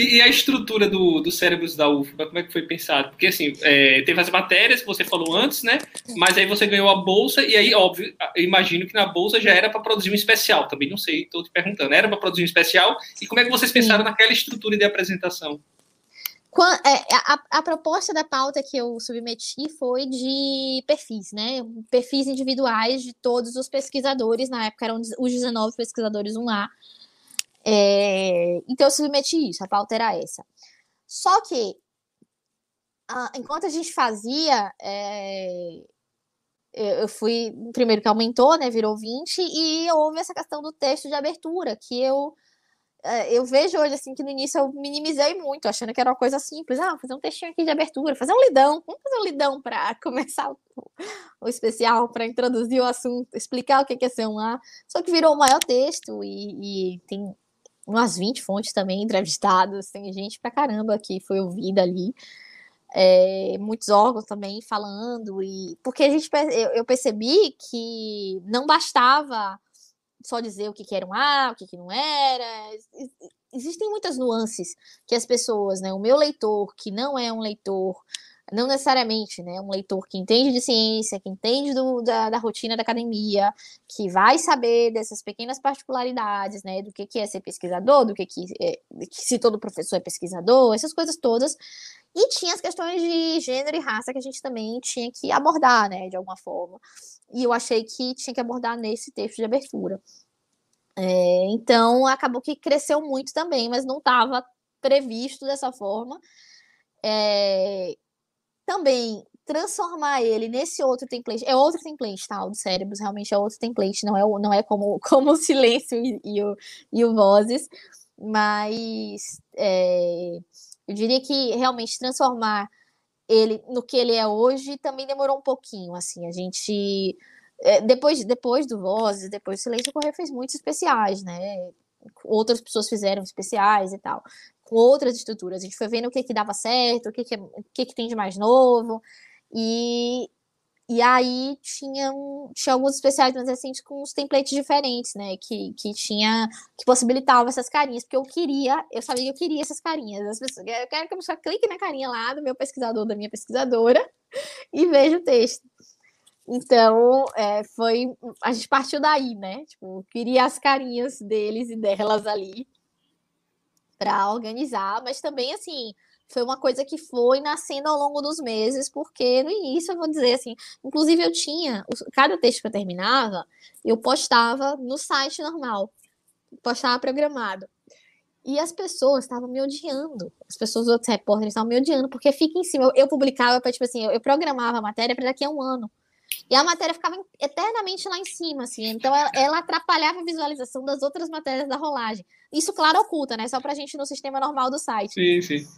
E, e a estrutura do, do cérebros da UFBA, como é que foi pensado? Porque, assim, é, teve as matérias que você falou antes, né? Mas aí você ganhou a bolsa, e aí, óbvio, imagino que na bolsa já era para produzir um especial. Também não sei, estou te perguntando. Era para produzir um especial? E como é que vocês pensaram naquela estrutura de apresentação? É, a, a, proposta da pauta que eu submeti foi de perfis, né? Perfis individuais de todos os pesquisadores, na época eram os 19 pesquisadores 1A, é, então eu submeti isso, a pauta era essa. Só que, a, enquanto a gente fazia, é, eu fui, primeiro que aumentou, né, virou 20, e houve essa questão do texto de abertura, que eu é, eu vejo hoje assim que no início eu minimizei muito, achando que era uma coisa simples. Ah, fazer um textinho aqui de abertura, fazer um lidão, vamos fazer um lidão para (laughs) começar o, o especial, para introduzir o assunto, explicar o que é ser um A. Só que virou o maior texto e, e tem umas 20 fontes também (laughs) entrevistadas, tem gente pra caramba que foi ouvida ali. É, muitos órgãos também falando, e porque a gente eu, percebi que não bastava só dizer o que, que era um A, o que, que não era. Existem muitas nuances que as pessoas, né? O meu leitor, que não é um leitor não necessariamente, né, um leitor que entende de ciência, que entende do, da, da, rotina da academia, que vai saber dessas pequenas particularidades, né, do que, que é ser pesquisador, do que, que, é, se todo professor é pesquisador, essas coisas todas. E tinha as questões de gênero e raça que a gente também tinha que abordar, né, de alguma forma. E eu achei que tinha que abordar nesse texto de abertura. É, então, acabou que cresceu muito também, mas não estava previsto dessa forma. É, também transformar ele nesse outro template, é outro template, tá? O do cérebros realmente é outro template, não é, não é como, (laughs) como o silêncio e, e o, e o vozes, mas é, eu diria que realmente transformar ele no que ele é hoje também demorou um pouquinho, assim, a gente é, depois, depois do Vozes, depois do Silêncio, o fez muitos especiais, né? Outras pessoas fizeram especiais e tal com outras estruturas. A gente foi vendo o que, que dava certo, o que, que, o que, que tem de mais novo. E, e aí tinha, tinha alguns especiais mais recentes com uns templates diferentes, né? Que, que tinha que possibilitava essas carinhas, porque eu queria, eu sabia que eu queria essas carinhas. As pessoas, eu quero que a pessoa clique na carinha lá do meu pesquisador, da minha pesquisadora, (laughs) e veja o texto. Então, é, foi. A gente partiu daí, né? Tipo, queria as carinhas deles e delas ali para organizar, mas também assim foi uma coisa que foi nascendo ao longo dos meses, porque no início eu vou dizer assim, inclusive eu tinha cada texto que eu terminava, eu postava no site normal, postava programado. E as pessoas estavam me odiando. As pessoas, os outros repórteres estavam me odiando, porque fica em cima. Eu, eu publicava, tipo assim, eu, eu programava a matéria para daqui a um ano. E a matéria ficava eternamente lá em cima, assim. Então, ela, ela, atrapalhava a visualização das outras matérias da rolagem. Isso, claro, oculta, né? Só pra gente no sistema normal do site. Sim, sim.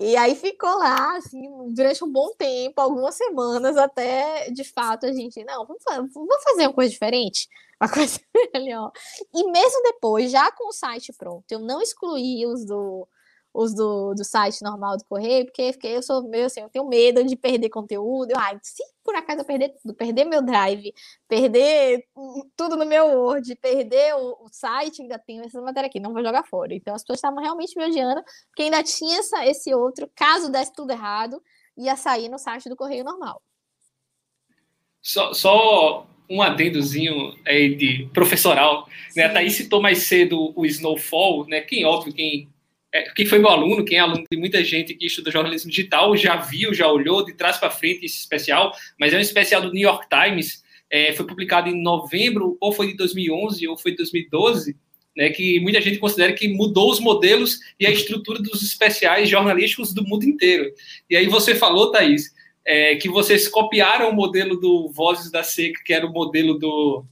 E aí ficou lá, assim, durante um bom tempo, algumas semanas, até de fato a gente, não, vamos, vamos fazer uma coisa diferente, (laughs) uma coisa melhor. E mesmo depois, já com o site pronto, eu não excluí os do os do, do site normal do Correio, porque, porque eu sou meio assim, eu tenho medo de perder conteúdo. Eu, ai, se por acaso eu perder tudo, perder meu drive, perder tudo no meu Word, perder o, o site, ainda tenho essa matéria aqui, não vou jogar fora. Então as pessoas estavam realmente me odiando, porque ainda tinha essa, esse outro, caso desse tudo errado, ia sair no site do Correio normal. Só, só um adendozinho aí de professoral, né? A Thaís citou mais cedo o Snowfall, né? Quem, óbvio, quem é, quem foi meu aluno, quem é aluno de muita gente que estuda jornalismo digital, já viu, já olhou de trás para frente esse especial, mas é um especial do New York Times, é, foi publicado em novembro, ou foi de 2011, ou foi de 2012, né, que muita gente considera que mudou os modelos e a estrutura dos especiais jornalísticos do mundo inteiro. E aí você falou, Thaís, é, que vocês copiaram o modelo do Vozes da Seca, que era o modelo do,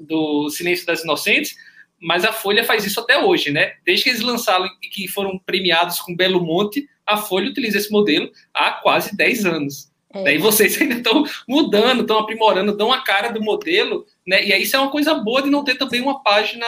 do Silêncio das Inocentes, mas a Folha faz isso até hoje, né? Desde que eles lançaram e que foram premiados com Belo Monte, a Folha utiliza esse modelo há quase 10 anos. É. Daí vocês (laughs) ainda estão mudando, estão aprimorando, dão a cara do modelo, né? E aí isso é uma coisa boa de não ter também uma página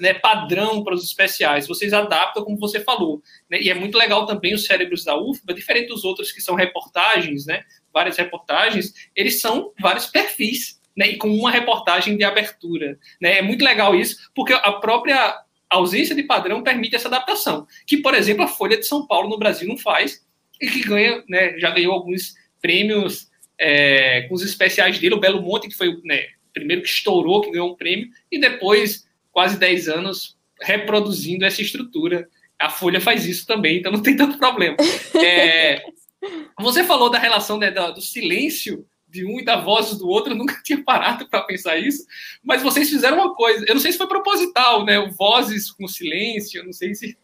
né, padrão para os especiais. Vocês adaptam, como você falou. Né? E é muito legal também os cérebros da UFBA, diferente dos outros que são reportagens, né? Várias reportagens, eles são vários perfis né, e com uma reportagem de abertura. Né? É muito legal isso, porque a própria ausência de padrão permite essa adaptação, que, por exemplo, a Folha de São Paulo no Brasil não faz, e que ganha, né, já ganhou alguns prêmios é, com os especiais dele, o Belo Monte, que foi o né, primeiro que estourou, que ganhou um prêmio, e depois, quase 10 anos, reproduzindo essa estrutura. A Folha faz isso também, então não tem tanto problema. (laughs) É, você falou da relação né, do silêncio de um e da voz do outro, eu nunca (laughs) tinha parado para pensar isso, mas vocês fizeram uma coisa, eu não sei se foi proposital, né? Vozes com silêncio, eu não sei se.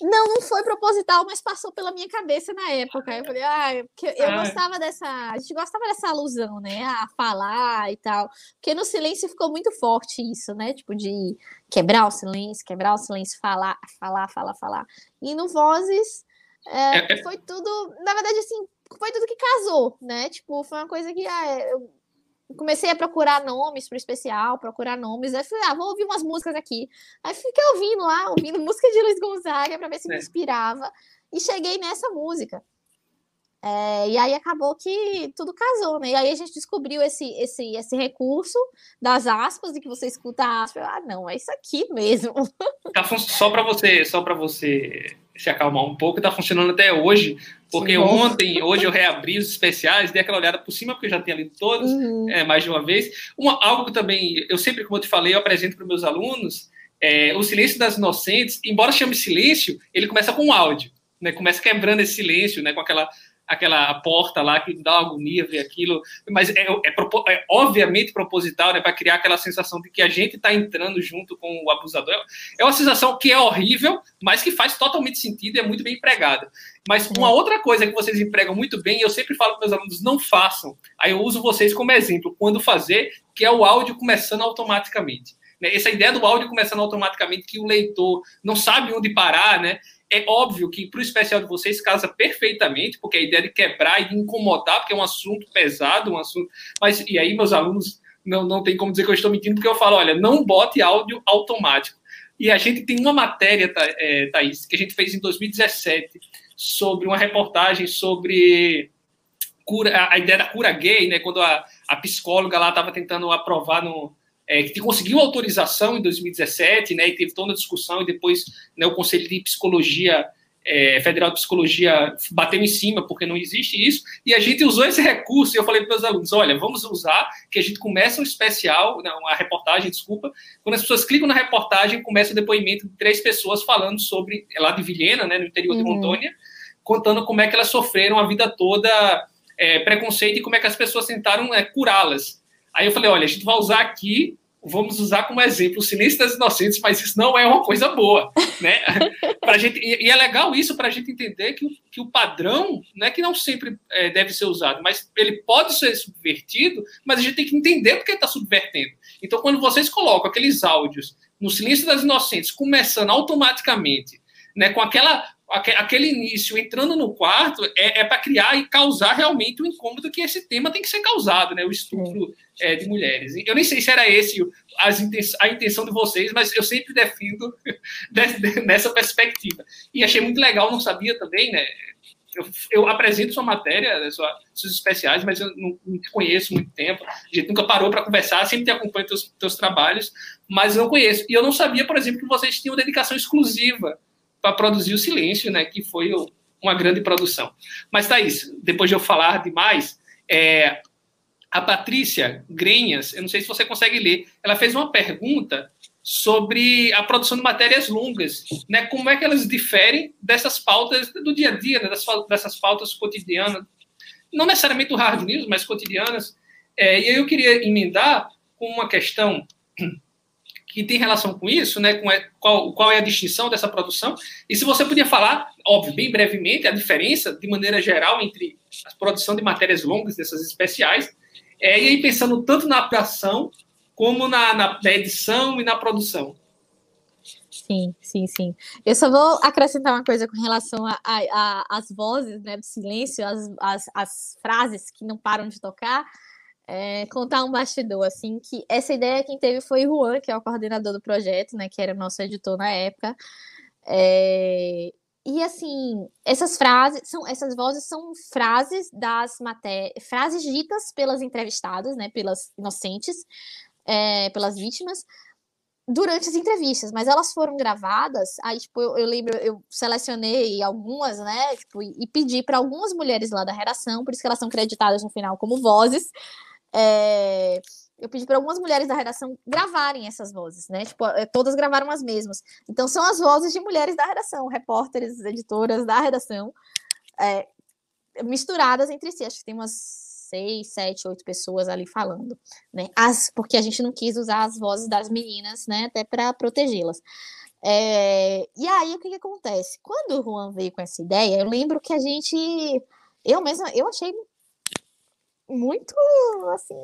Não, não foi proposital, mas passou pela minha cabeça na época. Eu falei, ah, porque eu ah. gostava dessa. A gente gostava dessa alusão, né? A falar e tal. Porque no silêncio ficou muito forte isso, né? Tipo, de quebrar o silêncio, quebrar o silêncio, falar, falar, falar, falar. E no Vozes. É, é, é... foi tudo, na verdade, assim, foi tudo que casou, né? Tipo, foi uma coisa que ah, eu comecei a procurar nomes para o especial, procurar nomes. Aí falei, ah, vou ouvir umas músicas aqui. Aí fiquei ouvindo lá, ouvindo (laughs) música de Luiz Gonzaga para ver se é. me inspirava. E cheguei nessa música. É, e aí acabou que tudo casou, né? E aí a gente descobriu esse, esse, esse recurso das aspas, de que você escuta aspas. Ah, não, é isso aqui mesmo. (laughs) Tá, só para você, só para você se acalmar um pouco, tá funcionando até hoje, porque Sim, ontem, hoje eu reabri os especiais, dei aquela olhada por cima, porque eu já tinha lido todos, uhum. é, mais de uma vez. Uma, algo que também, eu sempre, como eu te falei, eu apresento para meus alunos, é, o Silêncio das Inocentes, embora chame silêncio, ele começa com um áudio, né? Começa quebrando esse silêncio, né? Com aquela aquela porta lá que dá agonia ver aquilo, mas é, é, é obviamente proposital, né, para criar aquela sensação de que a gente está entrando junto com o abusador. É uma sensação que é horrível, mas que faz totalmente sentido e é muito bem empregada. Mas uma outra coisa que vocês empregam muito bem, eu sempre falo para meus alunos, não façam. Aí eu uso vocês como exemplo, quando fazer, que é o áudio começando automaticamente. Né? Essa ideia do áudio começando automaticamente, que o leitor não sabe onde parar, né? É óbvio que para o especial de vocês casa perfeitamente, porque a ideia de quebrar e de incomodar, porque é um assunto pesado, um assunto. Mas, e aí, meus alunos não, não tem como dizer que eu estou mentindo, porque eu falo, olha, não bote áudio automático. E a gente tem uma matéria, é, Thaís, que a gente fez em 2017, sobre uma reportagem sobre cura, a ideia da cura gay, né? Quando a, a psicóloga lá estava tentando aprovar no, é, que conseguiu autorização em 2017, né, e teve toda a discussão, e depois né, o Conselho de Psicologia, é, Federal de Psicologia, bateu em cima, porque não existe isso, e a gente usou esse recurso, e eu falei para os alunos, olha, vamos usar, que a gente começa um especial, não, uma reportagem, desculpa, quando as pessoas clicam na reportagem, começa o depoimento de três pessoas falando sobre, é lá de Vilhena, né, no interior uhum. de Rondônia, contando como é que elas sofreram a vida toda é, preconceito e como é que as pessoas tentaram é, curá-las. Aí eu falei, olha, a gente vai usar aqui vamos usar como exemplo o silêncio das inocentes, mas isso não é uma coisa boa, (laughs) né? (laughs) pra gente, e, e é legal isso para a gente entender que o, que o padrão não é que não sempre é, deve ser usado, mas ele pode ser subvertido, mas a gente tem que entender porque está subvertendo. Então, quando vocês colocam aqueles áudios no silêncio das inocentes, começando automaticamente, né, com aquela aquele início entrando no quarto é, é para criar e causar realmente o incômodo que esse tema tem que ser causado, né? O estupro é, de mulheres. Eu nem sei se era esse as, a intenção de vocês, mas eu sempre defendo (laughs) nessa perspectiva. E achei muito legal, não sabia também, né? Eu, eu apresento sua matéria, né, sua, suas especiais, mas eu não, não te conheço muito tempo. A gente nunca parou para conversar, sempre te acompanho teus, teus trabalhos, mas não conheço. E eu não sabia, por exemplo, que vocês tinham dedicação exclusiva para produzir o Silêncio, né, que foi uma grande produção. Mas isso. Depois de eu falar demais, é, a Patrícia Grenhas, eu não sei se você consegue ler, ela fez uma pergunta sobre a produção de matérias longas, né? Como é que elas diferem dessas pautas do dia a dia, né? dessas pautas cotidianas, não necessariamente do hard news, mas cotidianas. É, e aí eu queria emendar com uma questão que tem relação com isso, né? Com qual, qual é a distinção dessa produção? E se você podia falar, óbvio, bem brevemente, a diferença, de maneira geral, entre a produção de matérias longas, dessas especiais, é, e aí pensando tanto na aplicação como na, na, na edição e na produção. Sim, sim, sim. Eu só vou acrescentar uma coisa com relação às vozes né, do silêncio, as, as, as frases que não param de tocar é, contar um bastidor, assim, que essa ideia quem teve foi o Juan, que é o coordenador do projeto, né, que era o nosso editor na época. É, e assim, essas frases são essas vozes são frases das matérias, frases ditas pelas entrevistadas, né, pelas inocentes, é, pelas vítimas, durante as entrevistas, mas elas foram gravadas. Aí, tipo, eu, eu lembro, eu selecionei algumas, né, tipo, e, e pedi para algumas mulheres lá da redação, por isso que elas são creditadas no final como vozes, é, eu pedi para algumas mulheres da redação gravarem essas vozes, né? Tipo, é, todas gravaram as mesmas. Então, são as vozes de mulheres da redação, repórteres, editoras da redação, é, misturadas entre si. Acho que tem umas seis, sete, oito pessoas ali falando, né? As, porque a gente não quis usar as vozes das meninas, né? Até para protegê-las. É, e aí, o que, que acontece? Quando o Juan veio com essa ideia, eu lembro que a gente. Eu mesma, eu achei muito assim.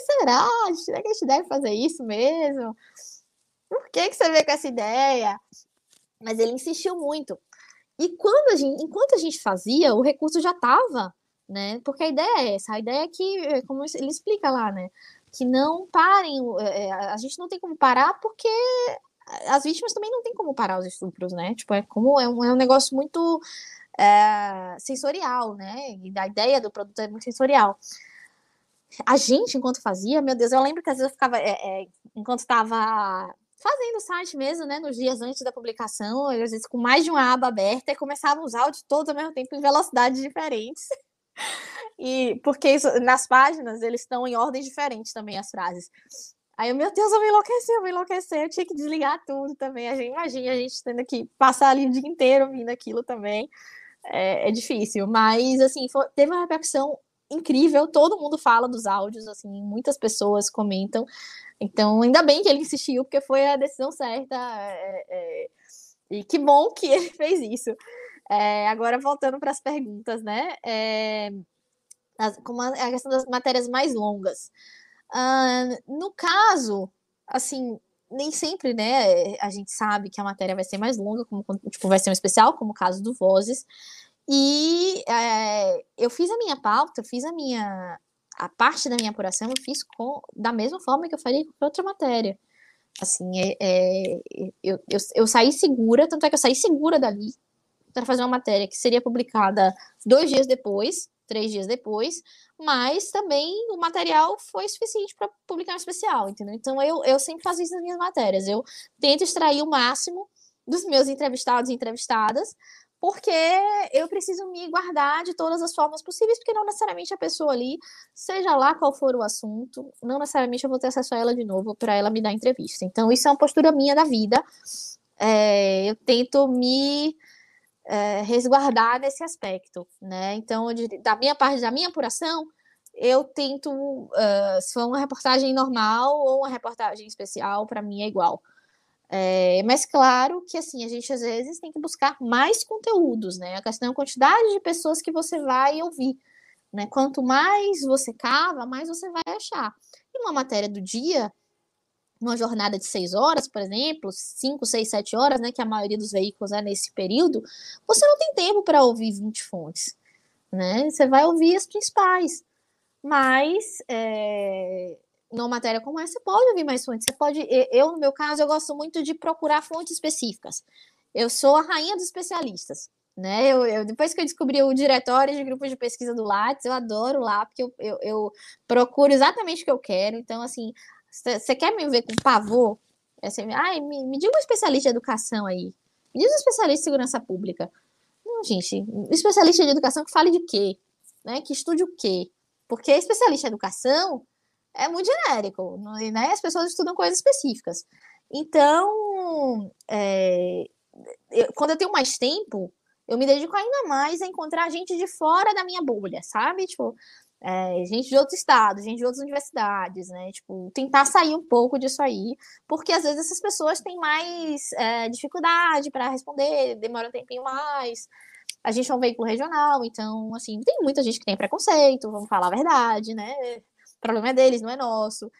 Será? Será que a gente deve fazer isso mesmo? Por que, que você veio com essa ideia? Mas ele insistiu muito. E quando a gente, enquanto a gente fazia, o recurso já estava, né? Porque a ideia é essa, a ideia é que, como ele explica lá, né? Que não parem, é, é, a gente não tem como parar porque as vítimas também não tem como parar os estupros, né? Tipo, é como é um, é um negócio muito é, sensorial, né? E a ideia do produto é muito sensorial. A gente, enquanto fazia, meu Deus, eu lembro que às vezes eu ficava, é, é, enquanto estava fazendo o site mesmo, né, nos dias antes da publicação, às vezes com mais de uma aba aberta, e começavam os áudios todos ao mesmo tempo em velocidades diferentes. (laughs) E porque isso, nas páginas eles estão em ordens diferentes também as frases. Aí eu, meu Deus, eu vou enlouquecer, eu vou eu tinha que desligar tudo também. A gente imagina a gente tendo que passar ali o dia inteiro ouvindo aquilo também é, é difícil. Mas, assim, foi, teve uma repercussão incrível, todo mundo fala dos áudios, assim, muitas pessoas comentam. Então, ainda bem que ele insistiu, porque foi a decisão certa. É, é, e que bom que ele (laughs) fez isso. É, agora, voltando para as perguntas, né? É, as, como a, a, questão das matérias mais longas. Uh, no caso, assim, nem sempre, né, a gente sabe que a matéria vai ser mais longa, como tipo, vai ser um especial, como o caso do Vozes. E é, eu fiz a minha pauta, fiz a minha a parte da minha apuração, eu fiz com, da mesma forma que eu faria com outra matéria. Assim, é, é, eu, eu, eu saí segura, tanto é que eu saí segura dali para fazer uma matéria que seria publicada dois dias depois, três dias depois, mas também o material foi suficiente para publicar um especial, entendeu? Então eu, eu sempre faço isso nas minhas matérias. Eu tento extrair o máximo dos meus entrevistados e entrevistadas, porque eu preciso me guardar de todas as formas possíveis, porque não necessariamente a pessoa ali, seja lá qual for o assunto, não necessariamente eu vou ter acesso a ela de novo para ela me dar entrevista. Então, isso é uma postura minha da vida. É, eu tento me é, resguardar nesse aspecto, né? Então, da minha parte, da minha apuração, eu tento, uh, se for uma reportagem normal ou uma reportagem especial, para mim é igual. É, mas claro que assim, a gente às vezes tem que buscar mais conteúdos, né? A questão é a quantidade de pessoas que você vai ouvir. Né? Quanto mais você cava, mais você vai achar. E uma matéria do dia, uma jornada de seis horas, por exemplo, cinco, seis, sete horas, né, que a maioria dos veículos é nesse período, você não tem tempo para ouvir 20 fontes, né? Você vai ouvir as principais, mas é, numa matéria como essa, você pode ouvir mais fontes. Você pode, eu no meu caso, eu gosto muito de procurar fontes específicas. Eu sou a rainha dos especialistas. Né? Eu, eu, depois que eu descobri o diretório de grupos de pesquisa do Lattes, eu adoro lá, porque eu, eu, eu procuro exatamente o que eu quero. Então, assim, você quer me ver com pavor? É assim, ai, me, me diga um especialista de educação aí. Me diz um especialista de segurança pública. Não, gente, um especialista de educação que fale de quê? Né? Que estude o quê? Porque especialista em educação é muito genérico, né? As pessoas estudam coisas específicas. Então, é, eu, quando eu tenho mais tempo, eu me dedico ainda mais a encontrar gente de fora da minha bolha, sabe? Tipo, é, gente de outros estados, gente de outras universidades, né? Tipo, tentar sair um pouco disso aí, porque às vezes essas pessoas têm mais é, dificuldade para responder, demora um tempinho mais. A gente é um veículo regional, então, assim, tem muita gente que tem preconceito, vamos falar a verdade, né? O problema é deles, não é nosso.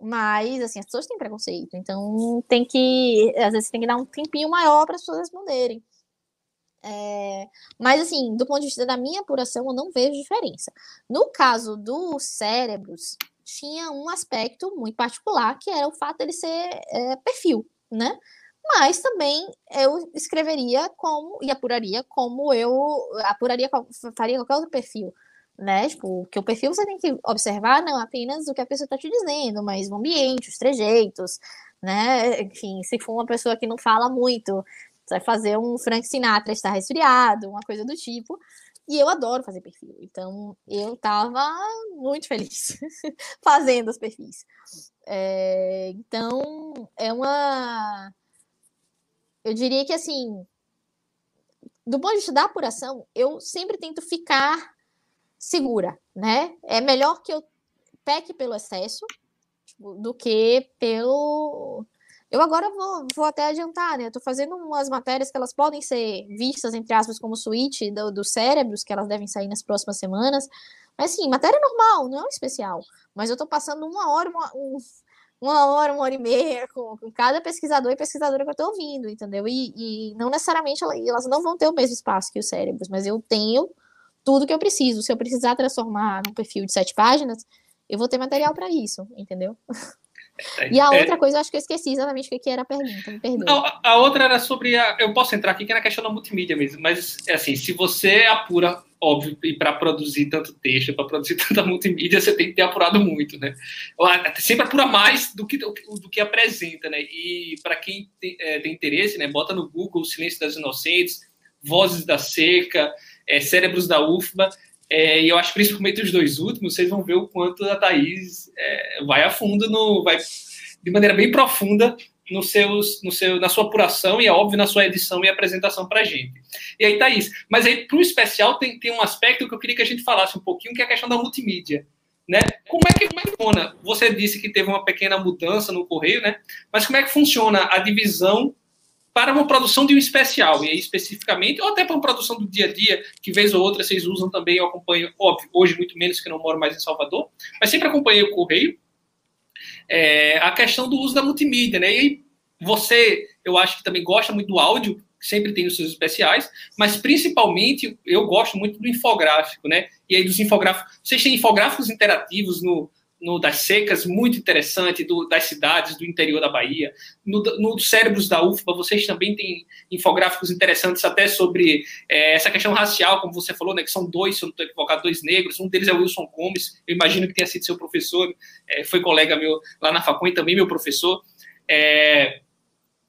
Mas, assim, as pessoas têm preconceito, então tem que, às vezes, tem que dar um tempinho maior para as pessoas responderem. É, mas, assim, do ponto de vista da minha apuração, eu não vejo diferença. No caso dos cérebros, tinha um aspecto muito particular, que era o fato dele ser é, perfil, né? Mas também eu escreveria como, e apuraria como eu apuraria, faria qualquer outro perfil, né? Tipo, que o perfil você tem que observar não apenas o que a pessoa está te dizendo, mas o ambiente, os trejeitos, né? Enfim, se for uma pessoa que não fala muito, você vai fazer um Frank Sinatra está resfriado, uma coisa do tipo. E eu adoro fazer perfil. Então, eu tava muito feliz (laughs) fazendo os perfis. É, então, é uma. Eu diria que, assim, do ponto de vista da apuração, eu sempre tento ficar segura, né? É melhor que eu peque pelo excesso tipo, do que pelo eu agora vou, vou até adiantar, né? Eu tô fazendo umas matérias que elas podem ser vistas, entre aspas, como suíte do, dos cérebros, que elas devem sair nas próximas semanas. Mas sim, matéria normal, não é especial. Mas eu tô passando uma hora, uma, um, uma hora, uma hora e meia com, com, cada pesquisador e pesquisadora que eu tô ouvindo, entendeu? E, e não necessariamente elas não vão ter o mesmo espaço que os cérebros, mas eu tenho tudo que eu preciso. Se eu precisar transformar num perfil de sete páginas, eu vou ter material para isso, entendeu? (laughs) E a é. outra é... coisa, eu acho que eu esqueci exatamente o que era a pergunta, me perdoe. Não, a outra era sobre a. Eu posso entrar aqui que é na questão da multimídia mesmo, mas é assim, se você apura, óbvio, e para produzir tanto texto, para produzir (laughs) tanta multimídia, você tem que ter apurado muito, né? Sempre apura mais do que, do, do que apresenta, né? E para quem tem, é, tem, interesse, né, bota no Google Silêncio das Inocentes, Vozes da Seca, é, Cérebros da UFBA. É, e eu acho que principalmente os dois últimos, vocês vão ver o quanto a Thaís é, vai a fundo, no, vai de maneira bem profunda no seus, no seu, na sua apuração e, é óbvio, na sua edição e apresentação para a gente. E aí, Thaís, mas aí para o especial tem, tem um aspecto que eu queria que a gente falasse um pouquinho, que é a questão da multimídia. Né? Como é que funciona? Você disse que teve uma pequena mudança no correio, né? Mas como é que funciona a divisão para uma produção de um especial, e aí especificamente, ou até para uma produção do dia a dia, que vez ou outra vocês usam também, eu acompanho, óbvio, hoje muito menos que não moro mais em Salvador, mas sempre acompanhei o Correio, é, a questão do uso da multimídia, né? E você, eu acho que também gosta muito do áudio, sempre tem os seus especiais, mas principalmente eu gosto muito do infográfico, né? E aí dos infográficos, vocês têm infográficos interativos no, no das secas, muito interessante, do, das cidades do interior da Bahia. No, no Cérebros da UFBA, vocês também têm infográficos interessantes até sobre é, essa questão racial, como você falou, né, que são dois, se eu não estou equivocado, dois negros. Um deles é o Wilson Gomes, eu imagino que tenha sido seu professor, é, foi colega meu lá na Facom e também meu professor. É,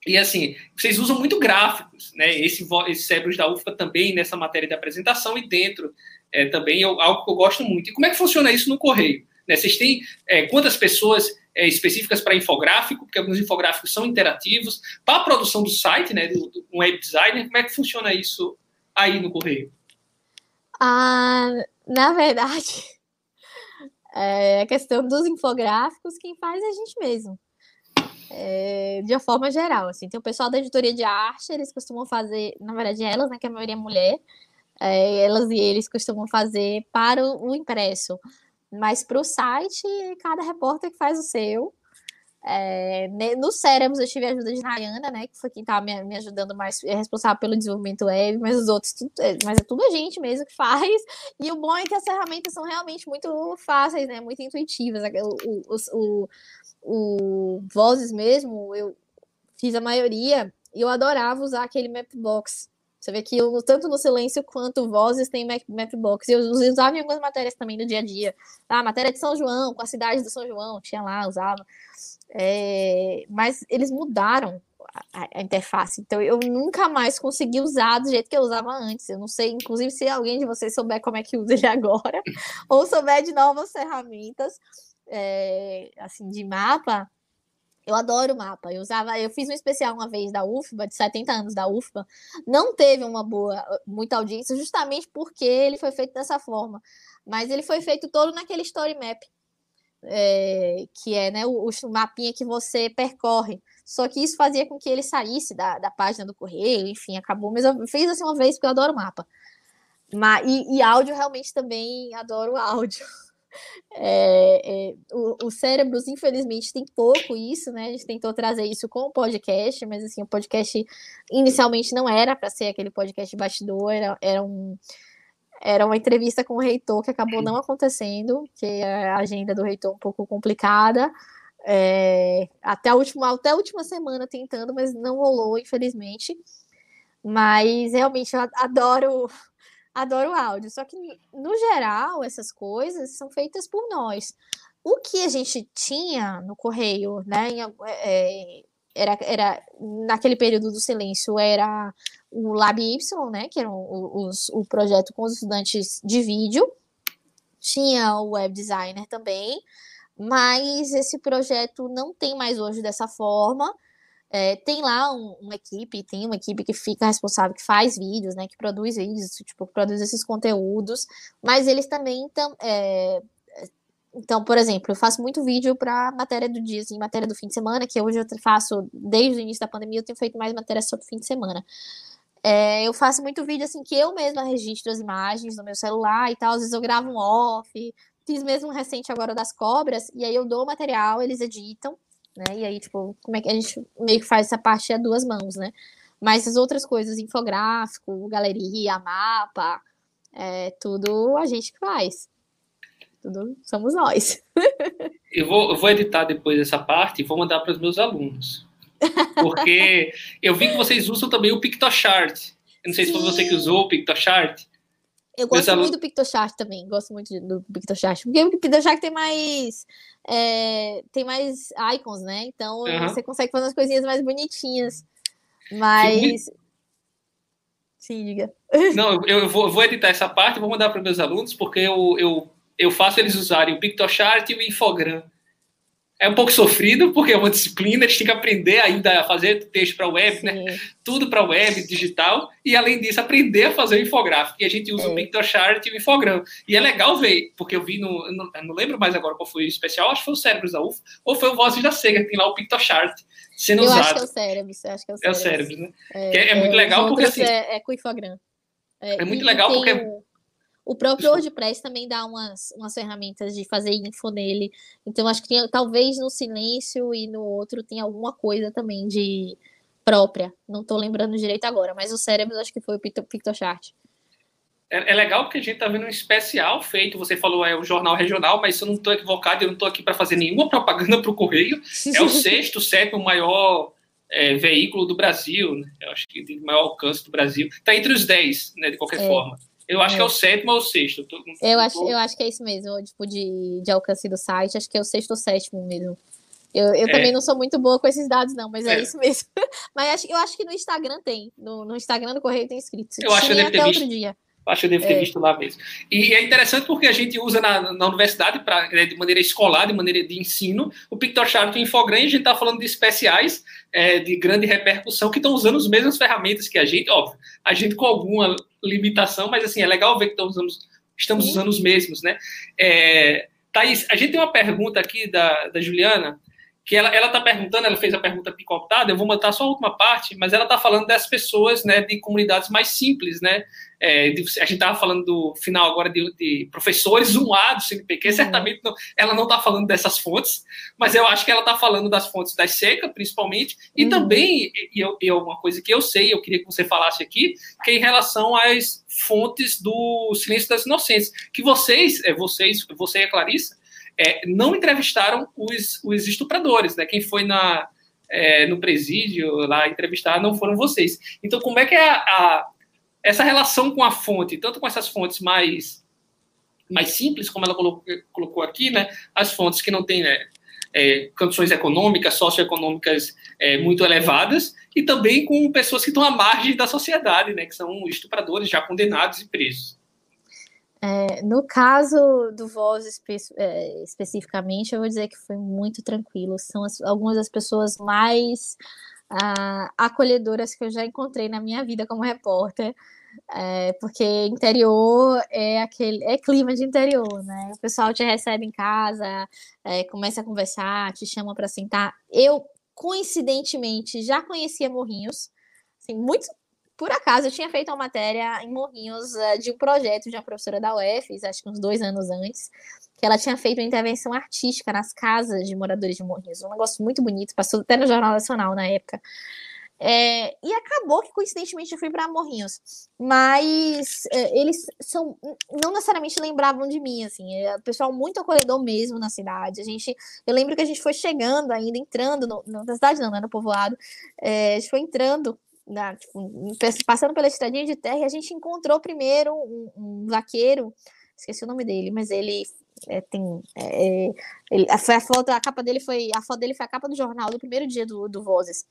e assim, vocês usam muito gráficos, né? Esse, esse Cérebros da UFBA também nessa matéria de apresentação e dentro é, também é algo que eu gosto muito. E como é que funciona isso no Correio? Né? Vocês têm é, quantas pessoas é, específicas para infográfico, porque alguns infográficos são interativos, para a produção do site, né, do, do web designer, como é que funciona isso aí no Correio? Ah, na verdade, (laughs) é a questão dos infográficos, quem faz é a gente mesmo. É, de uma forma geral, assim, tem o pessoal da editoria de arte, eles costumam fazer, na verdade, elas, né, que a maioria é mulher, é, elas e eles costumam fazer para o, o impresso. Mas para o site, cada repórter que faz o seu. É, no cérebros eu tive a ajuda de Rayana, né? Que foi quem estava me, me, ajudando mais, é responsável pelo desenvolvimento web, mas os outros, tudo, é, mas é tudo a gente mesmo que faz. (laughs) E o bom é que as ferramentas são realmente muito fáceis, né? Muito intuitivas. O, o, o, o Vozes mesmo, eu fiz a maioria e eu adorava usar aquele Mapbox. Você vê que tanto no silêncio quanto vozes tem Map, Mapbox. Eu usava em algumas matérias também no dia a dia. Ah, matéria de São João, com a cidade do São João, tinha lá, usava. É, mas eles mudaram a, a, interface. Então eu nunca mais consegui usar do jeito que eu usava antes. Eu não sei, inclusive, se alguém de vocês souber como é que usa ele agora, (laughs) ou souber de novas ferramentas é, assim de mapa. Eu adoro mapa. Eu usava, eu fiz um especial uma vez da UFBA, de 70 anos da UFBA. Não teve uma boa, muita audiência, justamente porque ele foi feito dessa forma. Mas ele foi feito todo naquele story map é, que é né, o, o mapinha que você percorre. Só que isso fazia com que ele saísse da, da página do correio, enfim, acabou. Mas eu fiz assim uma vez porque eu adoro mapa. E, e áudio realmente também adoro áudio. (laughs) É, é, o, o cérebros, infelizmente, tem pouco isso, né? A gente tentou trazer isso com o podcast, mas assim, o podcast inicialmente não era para ser aquele podcast bastidor, era, era um era uma entrevista com o reitor que acabou não acontecendo, que a agenda do reitor é um pouco complicada. É, até, a última, até a última semana tentando, mas não rolou, infelizmente. Mas realmente eu adoro adoro áudio. Só que, no geral, essas coisas são feitas por nós. O que a gente tinha no correio, né? Em, é, era, era naquele período do silêncio, era o Lab Y, né, que era o, os, o projeto com os estudantes de vídeo, tinha o web designer também, mas esse projeto não tem mais hoje dessa forma. É, tem lá um, uma equipe, tem uma equipe que fica responsável, que faz vídeos, né, que produz vídeos, tipo, produz esses conteúdos, mas eles também tam, é, então, por exemplo, eu faço muito vídeo para matéria do dia, assim, matéria do fim de semana, que hoje eu faço, desde o início da pandemia, eu tenho feito mais matéria sobre fim de semana. É, eu faço muito vídeo assim que eu mesma registro as imagens no meu celular e tal. Às vezes eu gravo um off. Fiz mesmo um recente agora das cobras, e aí eu dou o material, eles editam, né? E aí, tipo, como é que a gente meio que faz essa parte a duas mãos, né? Mas as outras coisas, infográfico, galeria, mapa, é, tudo a gente que faz. Tudo somos nós. (laughs) eu, vou, eu vou editar depois essa parte e vou mandar para os meus alunos. Porque eu vi que vocês usam também o PictoChart. Eu não sei Sim. se foi você que usou o PictoChart. Eu gosto muito do PictoChart também, gosto muito do PictoChart, porque o PictoChart tem mais é, tem mais icons, né? Então uhum. você consegue fazer as coisinhas mais bonitinhas. Mas Sim, Sim diga. Não, eu vou, vou editar essa parte vou mandar para meus alunos, porque eu, eu, eu faço eles usarem o PictoChart e o Infogram é um pouco sofrido, porque é uma disciplina, eles têm que aprender ainda a fazer texto para web, né? Sim. né? Tudo para web, digital, e além disso, aprender a fazer o infográfico. E a gente usa é. o PictoChart e o Infogram. E é legal ver, porque eu vi no. Não, não lembro mais agora qual foi o especial, acho que foi o Cérebros da UF, ou foi o Vozes da Sega, que tem lá o PictoChart sendo eu usado. Acho que é o Cérebros, acho que é o Cérebros. É o Cérebros, né? É, é, é muito legal porque assim. É, é com o Infogram. É, muito legal porque. O o próprio WordPress também dá umas, umas ferramentas de fazer info nele. Então, acho que tem, talvez no silêncio e no outro tem alguma coisa também de própria. Não estou lembrando direito agora, mas o cérebro acho que foi o PictoChart. É, é, legal porque a gente está vendo um especial feito. Você falou é o jornal regional, mas se eu não estou equivocado, eu não estou aqui para fazer nenhuma propaganda para o Correio. É o (laughs) sexto, sétimo maior é, veículo do Brasil. Né? Eu acho que tem maior alcance do Brasil. Está entre os dez, né, de qualquer é. forma. Eu acho é. que é o sétimo ou o sexto. Tô, eu, acho, eu acho que é isso mesmo, tipo, de, de alcance do site, acho que é o sexto ou sétimo mesmo. Eu, eu é. também não sou muito boa com esses dados, não, mas é, é isso mesmo. (laughs) mas acho, eu acho que no Instagram tem. No, no Instagram do Correio tem escrito. Eu acho que eu devo ter visto. Dia. Acho que eu devo ter é. visto lá mesmo. E é interessante porque a gente usa na, na universidade, pra, né, de maneira escolar, de maneira de ensino, o PictoChart e o Infogram, a gente está falando de especiais é, de grande repercussão que estão usando as mesmas ferramentas que a gente, óbvio, a gente com alguma limitação, mas assim, é legal ver que estamos usando, estamos usando os mesmos, né? É, Thaís, a gente tem uma pergunta aqui da, da Juliana, que ela ela está perguntando, ela fez a pergunta picotada, eu vou botar só a última parte, mas ela está falando das pessoas, né, de comunidades mais simples, né, é, de, a gente estava falando do final agora de, de professores, um A do CNPq, uhum. certamente não, ela não está falando dessas fontes, mas eu acho que ela está falando das fontes da seca, principalmente, e uhum. também, e, e é uma coisa que eu sei, eu queria que você falasse aqui, que é em relação às fontes do silêncio das inocentes, que vocês, é, vocês, você e a Clarissa, é, não entrevistaram os, os estupradores, né? Quem foi na, é, no presídio lá entrevistar não foram vocês. Então, como é que é a, a, essa relação com a fonte, tanto com essas fontes mais, mais simples, como ela colocou, colocou aqui, né? As fontes que não têm né, é, condições econômicas, socioeconômicas é, muito elevadas, e também com pessoas que estão à margem da sociedade, né? Que são estupradores já condenados e presos. É, no caso do Voz espe é, especificamente, eu vou dizer que foi muito tranquilo. São as, algumas das pessoas mais ah, acolhedoras que eu já encontrei na minha vida como repórter. É, porque interior é aquele é clima de interior, né? O pessoal te recebe em casa, é, começa a conversar, te chama para sentar. Eu coincidentemente já conhecia Morrinhos, assim, muito por acaso, eu tinha feito uma matéria em Morrinhos uh, de um projeto de uma professora da UF, acho que uns dois anos antes, que ela tinha feito uma intervenção artística nas casas de moradores de Morrinhos. Um negócio muito bonito, passou até no Jornal Nacional na época. É, e acabou que, coincidentemente, eu fui para Morrinhos. Mas é, eles são não necessariamente lembravam de mim, assim. É pessoal muito acolhedor mesmo na cidade. A gente, eu lembro que a gente foi chegando ainda, entrando no, na cidade não, né, no povoado. É, a gente foi entrando na, tipo, passando pela estradinha de terra, a gente encontrou primeiro um, um vaqueiro, esqueci o nome dele, mas ele é, tem. É, é ele, a, a, foto, a capa dele foi. A foto dele foi a capa do jornal do primeiro dia do, do Vozes.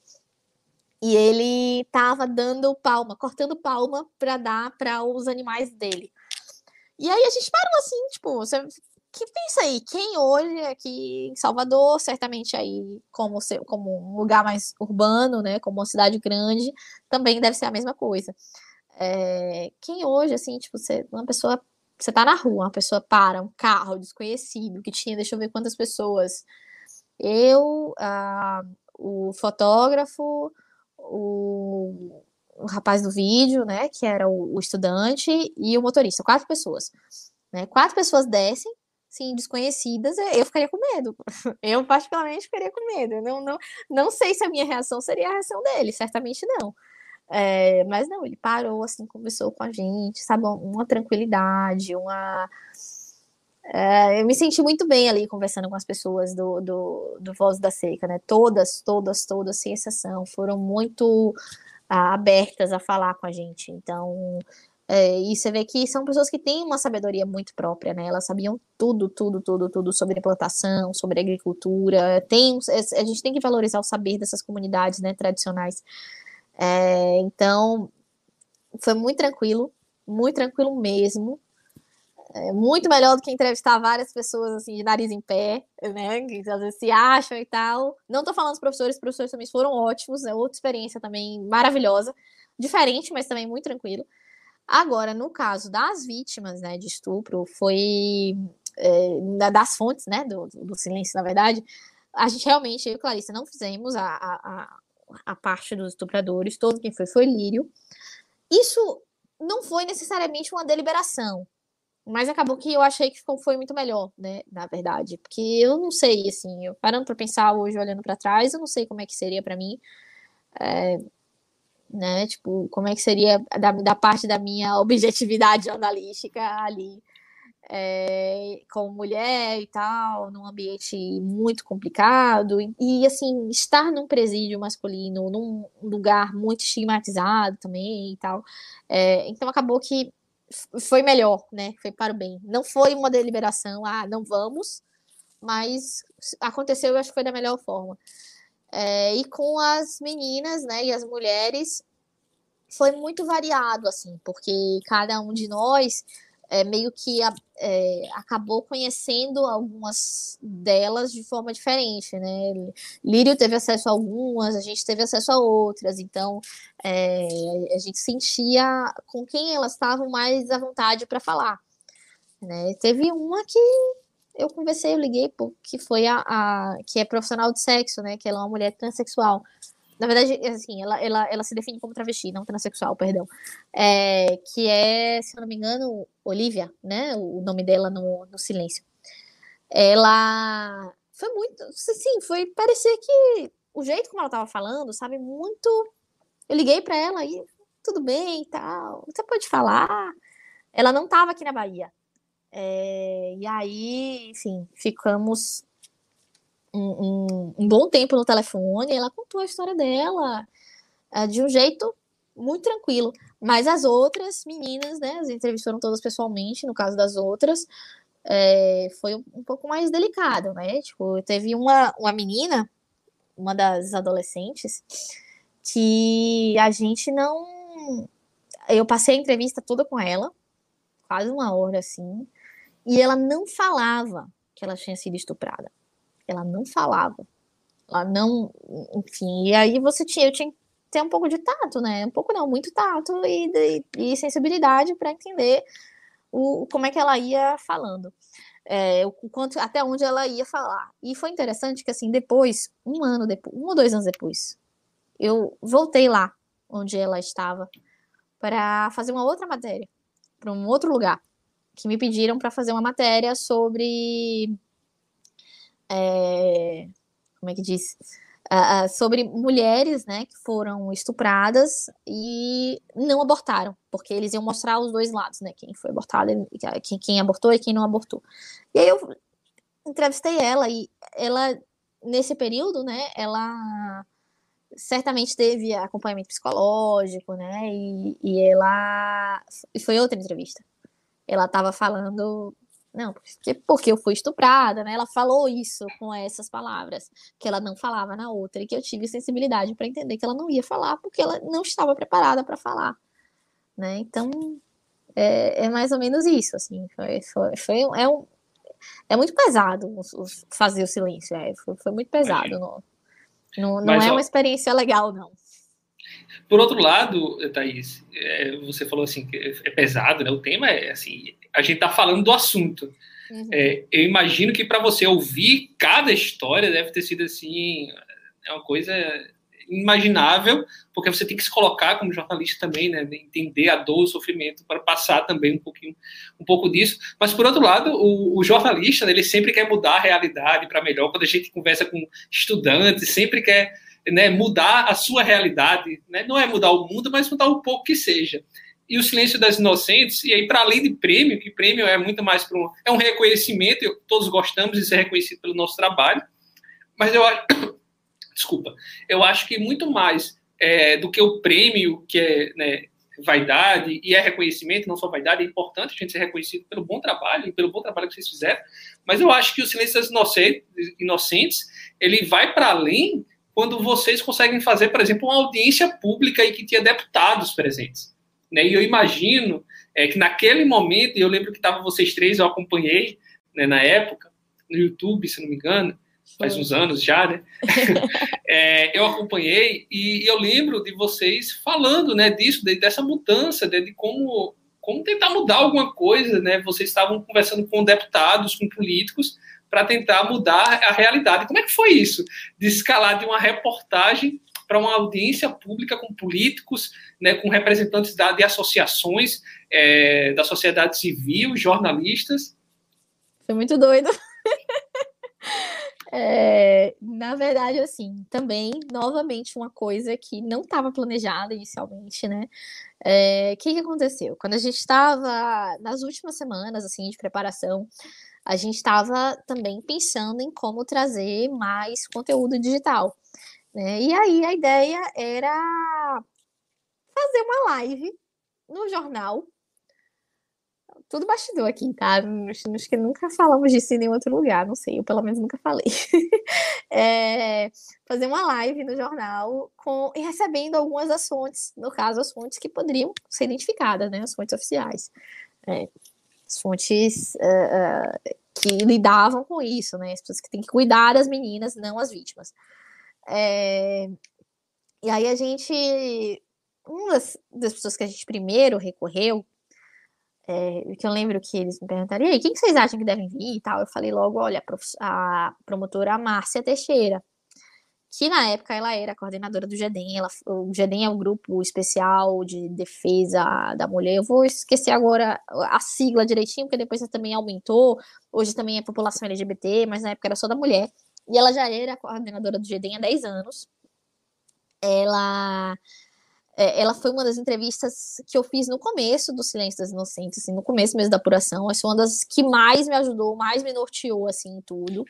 E ele tava dando palma, cortando palma para dar para os animais dele. E aí a gente parou assim, tipo, você que pensa aí, quem hoje aqui em Salvador, certamente aí como, como um lugar mais urbano, né, como uma cidade grande, também deve ser a mesma coisa. É, quem hoje, assim, tipo, você, uma pessoa, você tá na rua, uma pessoa para, um carro desconhecido, que tinha, deixa eu ver quantas pessoas, eu, o fotógrafo, o, o rapaz do vídeo, né, que era o, o estudante, e o motorista, quatro pessoas. Né? Quatro pessoas descem, sim, desconhecidas, eu ficaria com medo. (laughs) Eu, particularmente, ficaria com medo. Eu não, não, não sei se a minha reação seria a reação dele, certamente não. É, mas não, ele parou, assim, conversou com a gente, sabe, uma tranquilidade, uma. É, eu me senti muito bem ali conversando com as pessoas do, do, do Voz da Seca, né? Todas, todas, todas, sem exceção, foram muito ah, abertas a falar com a gente. Então, é, e você vê que são pessoas que têm uma sabedoria muito própria, né? Elas sabiam tudo, tudo, tudo, tudo sobre plantação, sobre agricultura. Tem, a gente tem que valorizar o saber dessas comunidades, né, tradicionais. É, então, foi muito tranquilo, muito tranquilo mesmo. É muito melhor do que entrevistar várias pessoas assim de nariz em pé, né? Que às vezes se acham e tal. Não tô falando dos professores, os professores também foram ótimos, é outra experiência também maravilhosa, diferente, mas também muito tranquilo. Agora, no caso das vítimas né, de estupro, foi é, das fontes né, do, do, silêncio, na verdade, a gente realmente, eu e Clarissa, não fizemos a, a, a parte dos estupradores, todo quem foi foi Lírio. Isso não foi necessariamente uma deliberação, mas acabou que eu achei que ficou, foi muito melhor, né, na verdade, porque eu não sei, assim, eu, parando para pensar hoje, olhando para trás, eu não sei como é que seria para mim. É, né? Tipo, como é que seria da, da parte da minha (laughs) objetividade jornalística ali, é, como mulher e tal, num ambiente muito complicado, e, e, assim, estar num presídio masculino, num lugar muito estigmatizado também e tal. É, então acabou que foi melhor, né? Foi para o bem. Não foi uma deliberação, ah, não vamos, mas aconteceu, eu acho que foi da melhor forma. É, e com as meninas, né, e as mulheres, foi muito variado, assim, porque cada um de nós é, meio que é, acabou conhecendo algumas delas de forma diferente, né? Lírio teve acesso a algumas, a gente teve acesso a outras, então é, a gente sentia com quem elas estavam mais à vontade para falar. Né? Teve uma que eu conversei, eu liguei, que foi a, a, que é profissional de sexo, né? Que ela é uma mulher transexual. Na verdade, assim, ela, ela, ela se define como travesti, não transexual, perdão. É, que é, se eu não me engano, Olivia, né? O nome dela no, no silêncio. Ela foi muito, sim, foi parecer que o jeito como ela tava falando, sabe, muito. Eu liguei para ela e tudo bem e tal, você pode falar. Ela não tava aqui na Bahia. É, e aí, enfim, ficamos um, um, um, bom tempo no telefone. ela contou a história dela é, de um jeito muito tranquilo. Mas as outras meninas, né, as entrevistaram todas pessoalmente, no caso das outras, é, foi um, um, pouco mais delicado, né? Tipo, teve uma, uma menina, uma das adolescentes, que a gente não. Eu passei a entrevista toda com ela, quase uma hora assim, e ela não falava que ela tinha sido estuprada. Ela não falava. Ela não. Enfim, e aí você tinha. Eu tinha que ter um pouco de tato, né? Um pouco não, muito tato e, e, e sensibilidade para entender o, como é que ela ia falando. É, o quanto, até onde ela ia falar. E foi interessante que, assim, depois, um ano depois, um ou dois anos depois, eu voltei lá onde ela estava para fazer uma outra matéria, para um outro lugar, que me pediram para fazer uma matéria sobre. É, como é que diz? uh, sobre mulheres, né, que foram estupradas e não abortaram, porque eles iam mostrar os dois lados, né, quem foi abortado, quem, quem abortou e quem não abortou. E aí eu entrevistei ela e ela nesse período, né, ela certamente teve acompanhamento psicológico, né, e, e ela e foi outra entrevista. Ela estava falando não, porque, porque eu fui estuprada, né? Ela falou isso com essas palavras, que ela não falava na outra, e que eu tive sensibilidade para entender que ela não ia falar, porque ela não estava preparada para falar, né? Então, é, é, mais ou menos isso, assim, foi, foi, foi é, um, é muito pesado fazer o silêncio, é, foi, foi muito pesado, não, não, não é uma experiência legal, não. Por outro lado, Thaís, é, você falou assim que é pesado, né? O tema é assim, a gente está falando do assunto. Uhum. É, eu imagino que para você ouvir cada história deve ter sido assim, é uma coisa imaginável, porque você tem que se colocar como jornalista também, né, entender a dor, o sofrimento para passar também um pouquinho, um pouco disso. Mas por outro lado, o, o jornalista, né, ele sempre quer mudar a realidade para melhor. Quando a gente conversa com estudantes, sempre quer né, mudar a sua realidade, né? não é mudar o mundo, mas mudar um pouco que seja. E o Silêncio das Inocentes, e aí para além de prêmio, que prêmio é muito mais para um, é um reconhecimento, eu, todos gostamos de ser reconhecido pelo nosso trabalho, mas eu acho, (coughs) desculpa, eu acho que muito mais é, do que o prêmio, que é né, vaidade e é reconhecimento, não só vaidade, é importante a gente ser reconhecido pelo bom trabalho e pelo bom trabalho que vocês fizeram, mas eu acho que o Silêncio das Inocentes, ele vai para além quando vocês conseguem fazer, por exemplo, uma audiência pública e que tinha deputados presentes. Né? E eu imagino é, que naquele momento, eu lembro que estavam vocês três, eu acompanhei né, na época, no YouTube, se não me engano, faz uns anos já, né? (laughs) é, eu acompanhei e eu lembro de vocês falando né, disso, de, dessa mudança, de, de como, como tentar mudar alguma coisa, né? Vocês estavam conversando com deputados, com políticos, para tentar mudar a realidade. Como é que foi isso? De escalar de uma reportagem para uma audiência pública com políticos, né, com representantes da, de associações é, da sociedade civil, jornalistas. Foi muito doido. (laughs) é, na verdade, assim, também, novamente, uma coisa que não estava planejada inicialmente, né? O é, que, que aconteceu? Quando a gente estava nas últimas semanas, assim, de preparação, a gente estava também pensando em como trazer mais conteúdo digital. Né? E aí a ideia era fazer uma live no jornal. Tudo bastidor aqui, tá? Acho que nunca falamos disso em nenhum outro lugar, não sei, eu pelo menos nunca falei. (laughs) é, fazer uma live no jornal com, e recebendo algumas das fontes, no caso, as fontes que poderiam ser identificadas, né? As fontes oficiais. É, as fontes uh, que lidavam com isso, né? As pessoas que têm que cuidar das meninas, não as vítimas. É, e aí a gente. Uma das, das, pessoas que a gente primeiro recorreu é, que eu lembro que eles me perguntaram, e aí, quem que vocês acham que devem vir e tal? Eu falei logo, olha, a, a promotora Márcia Teixeira, que na época ela era coordenadora do GEDEM, ela, o GEDEM é um grupo especial de defesa da mulher, eu vou esquecer agora a sigla direitinho, porque depois também aumentou, hoje também é população LGBT, mas na época era só da mulher, e ela já era coordenadora do GEDEM há 10 anos, ela é, ela foi uma das entrevistas que eu fiz no começo do Silêncio das Inocentes, assim, no começo mesmo da apuração. Essa foi uma das que mais me ajudou, mais me norteou, assim, em tudo.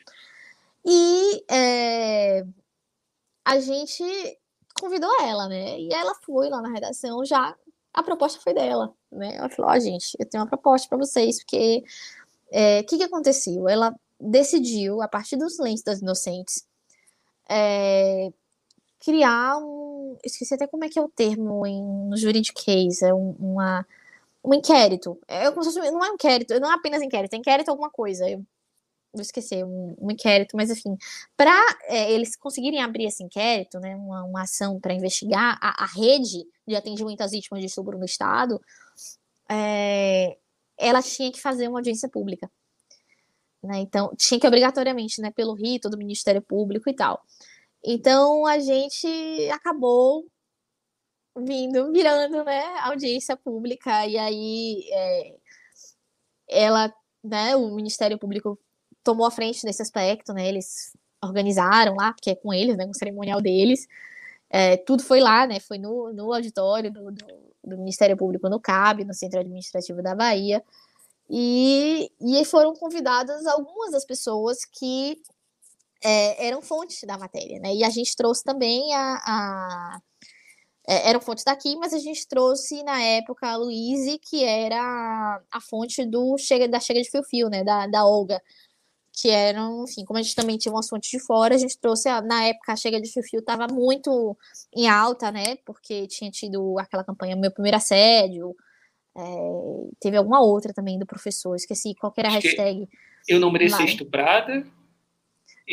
E é, a gente convidou ela, né? E ela foi lá na redação já. A proposta foi dela, né? Ela falou: Ó, oh, gente, eu tenho uma proposta para vocês, porque o é, que, que aconteceu? Ela decidiu, a partir do Silêncio das Inocentes, é, criar um. Esqueci até como é que é o termo em, no juridiquês, é um, uma, um inquérito. É como se fosse, não é um inquérito, não é apenas inquérito, é inquérito alguma coisa. Eu vou esquecer, um, um inquérito, mas enfim, para é, eles conseguirem abrir esse inquérito, né, uma, uma ação para investigar a, a, rede de atendimento às vítimas de estupro no Estado, é, ela tinha que fazer uma audiência pública. Né, então, tinha que obrigatoriamente, né, pelo rito do Ministério Público e tal. Então a gente acabou vindo, virando, né, audiência pública, e aí é, ela, né, o Ministério Público tomou a frente nesse aspecto, né, eles organizaram lá, porque é com eles, né, com o cerimonial deles, é, tudo foi lá, né, foi no, no auditório do, do, do Ministério Público no CAB, no Centro Administrativo da Bahia, e, e foram convidadas algumas das pessoas que é, eram fontes da matéria, né? E a gente trouxe também a, a é, eram fontes daqui, mas a gente trouxe na época a Luíse, que era a fonte do Chega, da Chega de Fio Fio, né? Da, da Olga. Que eram, enfim, como a gente também tinha umas fontes de fora, a gente trouxe, a, na época, a Chega de Fio estava muito em alta, né? Porque tinha tido aquela campanha Meu Primeiro Assédio, é, teve alguma outra também do professor, esqueci qual era a hashtag. Eu não mereci estuprada.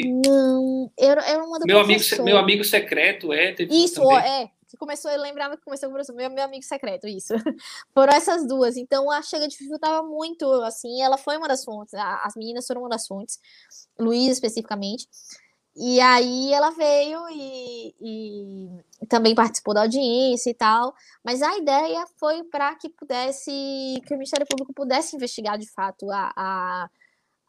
Não, era, era uma do meu amigo, meu amigo secreto é. Isso, também. é. Começou, eu lembrava que começou com meu, meu amigo secreto, isso. (laughs) Foram essas duas. Então a Chega de Fifu tava muito assim, ela foi uma das fontes, as meninas foram uma das fontes, Luísa especificamente. E aí ela veio e, e, também participou da audiência e tal, mas a ideia foi para que pudesse, que o Ministério Público pudesse investigar de fato a, a,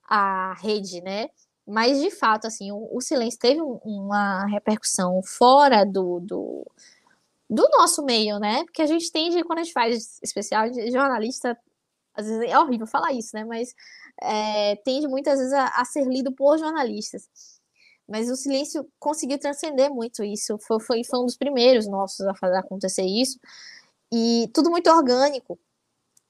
a rede, né? Mas, de fato, assim, o, o silêncio teve um, uma repercussão fora do, do, do, nosso meio, né? Porque a gente tende, quando a gente faz especial jornalista, às vezes é horrível falar isso, né? Mas é, tende muitas vezes a, a, ser lido por jornalistas. Mas o silêncio conseguiu transcender muito isso. Foi, foi, foi um dos primeiros nossos a fazer acontecer isso. E tudo muito orgânico.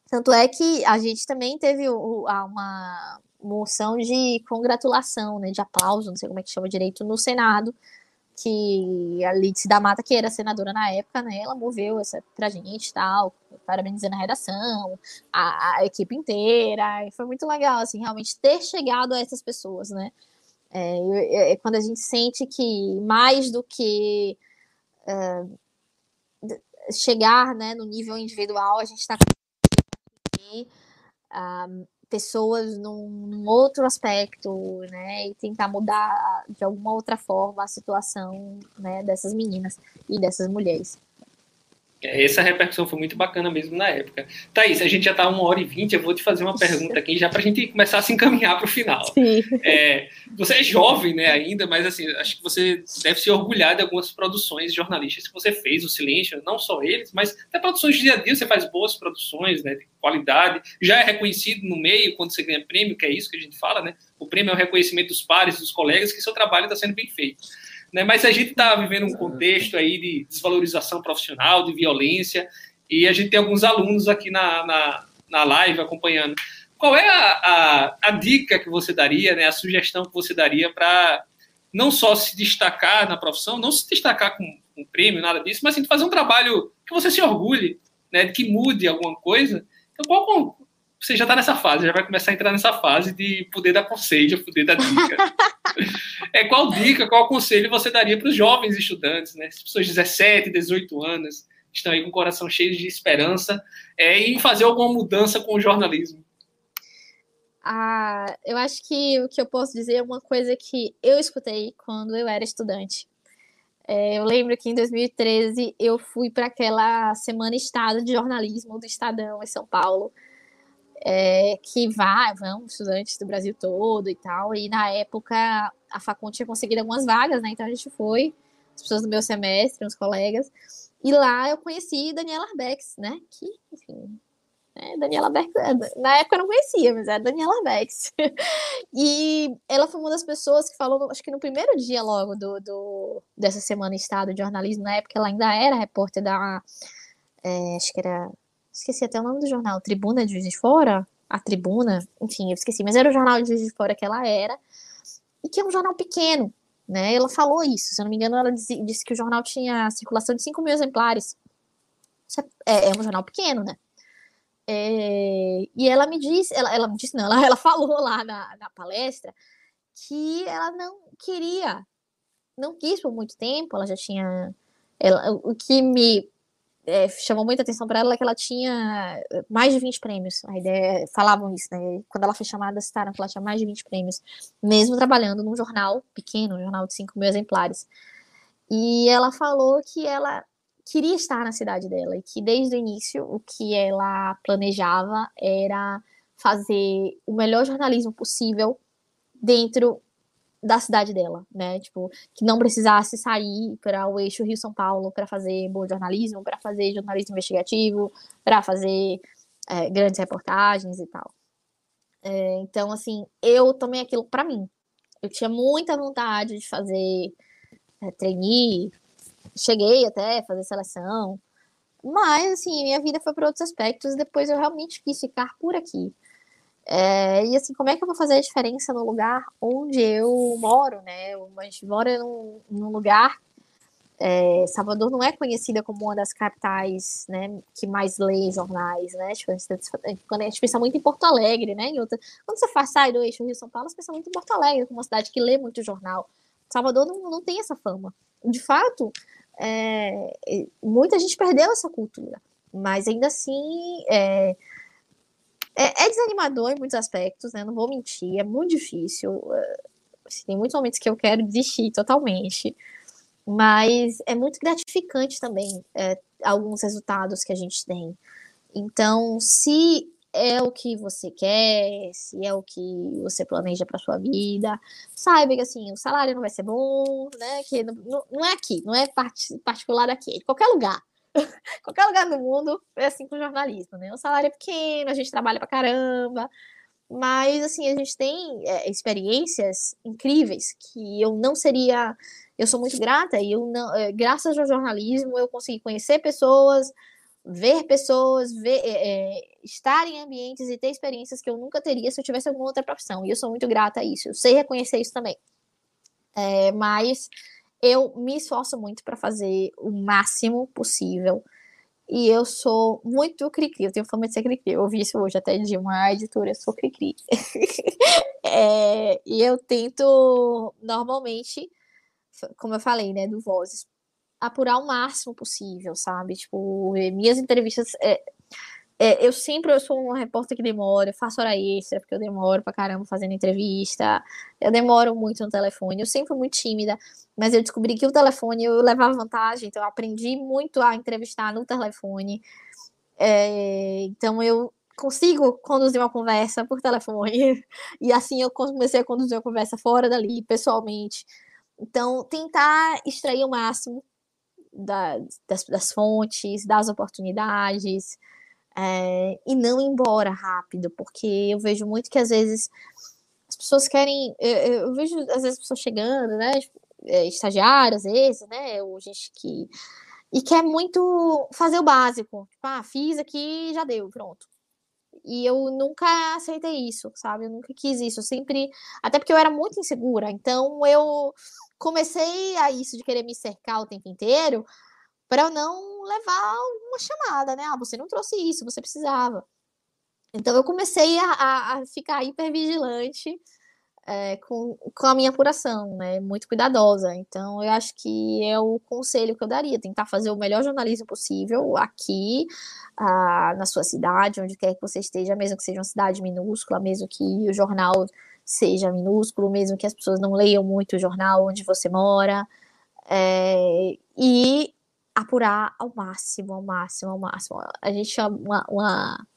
Tanto é que a gente também teve uma, moção de congratulação, né, de aplauso, não sei como é que chama direito, no Senado, que a Lídice da Mata, que era senadora na época, né, ela moveu essa pra gente tal, parabenizando a redação, a, a equipe inteira, e foi muito legal, assim, realmente ter chegado a essas pessoas, né, é, é, quando a gente sente que mais do que é, chegar, né, no nível individual, a gente está pessoas num, num, outro aspecto, né, e tentar mudar de alguma outra forma a situação, né, dessas meninas e dessas mulheres. Essa repercussão foi muito bacana mesmo na época. Thaís, a gente já está uma hora e vinte, eu vou te fazer uma pergunta aqui, já para a gente começar a se encaminhar para o final. É, você é jovem né, ainda, mas assim, acho que você deve se orgulhar de algumas produções jornalísticas que você fez, o Silêncio, não só eles, mas até produções de dia a dia, você faz boas produções, né, de qualidade, já é reconhecido no meio quando você ganha prêmio, que é isso que a gente fala, né? O prêmio é o reconhecimento dos pares, dos colegas, que seu trabalho está sendo bem feito. Né? Mas a gente está vivendo um contexto aí de desvalorização profissional, de violência, e a gente tem alguns alunos aqui na, na, na live acompanhando. Qual é a, a, a dica que você daria, né, a sugestão que você daria para não só se destacar na profissão, não se destacar com um prêmio, nada disso, mas sim fazer um trabalho que você se orgulhe, né, que mude alguma coisa. Então, qual, você já está nessa fase, já vai começar a entrar nessa fase de poder dar conselho, poder dar dica. (laughs) é, qual dica, qual conselho você daria para os jovens estudantes, né? As pessoas de 17, 18 anos, estão aí com o coração cheio de esperança é, e fazer alguma mudança com o jornalismo? Ah, eu acho que o que eu posso dizer é uma coisa que eu escutei quando eu era estudante. É, eu lembro que em 2013 eu fui para aquela semana Estado de Jornalismo do Estadão em São Paulo, é, que vai, vão estudantes do Brasil todo e tal. E na época a Facom tinha conseguido algumas vagas, né? Então a gente foi, as pessoas do meu semestre, uns colegas. E lá eu conheci Daniela Arbex, né? Que, enfim, né? Daniela Bex, é, na época eu não conhecia, mas é Daniela Bex. (laughs) e ela foi uma das pessoas que falou, acho que no primeiro dia logo do, do dessa semana Estado de Jornalismo, na época ela ainda era repórter da. É, acho que era. Esqueci até o nome do jornal, Tribuna de Juiz de Fora? A Tribuna, enfim, eu esqueci, mas era o jornal de Juiz de Fora que ela era, e que é um jornal pequeno, né? Ela falou isso, se eu não me engano, ela disse, disse que o jornal tinha circulação de 5 mil exemplares. É, é, é um jornal pequeno, né? É, e ela me disse, ela, ela me disse, não, ela, (laughs) ela falou lá na, na palestra que ela não queria, não quis por muito tempo, ela já tinha. Ela, o que me é, chamou muita atenção para ela é que ela tinha mais de 20 prêmios. A ideia, falavam isso, né? Quando ela foi chamada, citaram que ela tinha mais de 20 prêmios, mesmo trabalhando num jornal pequeno, um jornal de 5 mil exemplares. E ela falou que ela queria estar na cidade dela e que desde o início o que ela planejava era fazer o melhor jornalismo possível dentro da cidade dela, né? Tipo, que não precisasse sair para o eixo Rio São Paulo para fazer bom jornalismo, para fazer jornalismo investigativo, para fazer é, grandes reportagens e tal. É, então, assim, eu tomei aquilo para mim. Eu tinha muita vontade de fazer é, cheguei até a fazer seleção, mas, assim, minha vida foi para outros aspectos depois eu realmente quis ficar por aqui. É, e assim, como é que eu vou fazer a diferença no lugar onde eu moro, né? A gente mora num, num lugar. É, Salvador não é conhecida como uma das capitais, né, que mais lê jornais, né? Tipo, a gente, quando a gente pensa muito em Porto Alegre, né? Em outra, quando você faz sai do eixo Rio São Paulo, você pensa muito em Porto Alegre, como uma cidade que lê muito jornal. Salvador não, não tem essa fama. De fato, é, muita gente perdeu essa cultura, mas ainda assim é, é, desanimador em muitos aspectos, né? Não vou mentir, é muito difícil. É, assim, tem muitos momentos que eu quero desistir totalmente, mas é muito gratificante também é, alguns resultados que a gente tem. Então, se é o que você quer, se é o que você planeja para sua vida. Saiba que assim, o salário não vai ser bom, né? Que não, não é aqui, não é part, particular aqui, é de qualquer lugar. (laughs) qualquer lugar do mundo é assim com o jornalismo, né? O salário é pequeno, a gente trabalha pra caramba, mas assim, a gente tem é, experiências incríveis que eu não seria. Eu sou muito grata e eu não, é, graças ao jornalismo eu consegui conhecer pessoas, ver pessoas, ver, é, estar em ambientes e ter experiências que eu nunca teria se eu tivesse alguma outra profissão. E eu sou muito grata a isso. Eu sei reconhecer isso também. É, mas eu me esforço muito para fazer o máximo possível. E eu sou muito cri-cri, eu tenho fama de ser cri-cri. Eu ouvi isso hoje até de uma editora, eu sou cri-cri. (laughs) é, e eu tento, normalmente, como eu falei, né, do Vozes, apurar o máximo possível, sabe? Tipo, minhas entrevistas. É, é, eu sempre eu sou uma repórter que demora, faço hora extra, porque eu demoro pra caramba fazendo entrevista, eu demoro muito no telefone, eu sempre fui muito tímida, mas eu descobri que o telefone eu levava vantagem, então eu aprendi muito a entrevistar no telefone. É, então eu consigo conduzir uma conversa por telefone, (laughs) e assim eu comecei a conduzir uma conversa fora dali, pessoalmente. Então, tentar extrair o máximo da, das, das, fontes, das oportunidades, é, e não embora rápido, porque eu vejo muito que às vezes as pessoas querem. Eu, eu vejo às vezes pessoas chegando, né? É, estagiários, às vezes, né? Ou gente que. E quer muito fazer o básico. Tipo, ah, fiz aqui já deu, pronto. E eu nunca aceitei isso, sabe? Eu nunca quis isso. Eu sempre. Até porque eu era muito insegura. Então eu comecei a isso de querer me cercar o tempo inteiro para eu não levar uma chamada, né? Ah, você não trouxe isso, você precisava. Então eu comecei a, a, a ficar hipervigilante é, com, com a minha apuração, né? Muito cuidadosa. Então, eu acho que é o conselho que eu daria: tentar fazer o melhor jornalismo possível aqui, ah, na sua cidade, onde quer que você esteja, mesmo que seja uma cidade minúscula, mesmo que o jornal seja minúsculo, mesmo que as pessoas não leiam muito o jornal onde você mora, é, e apurar ao máximo, ao máximo, ao máximo. A gente chama uma, uma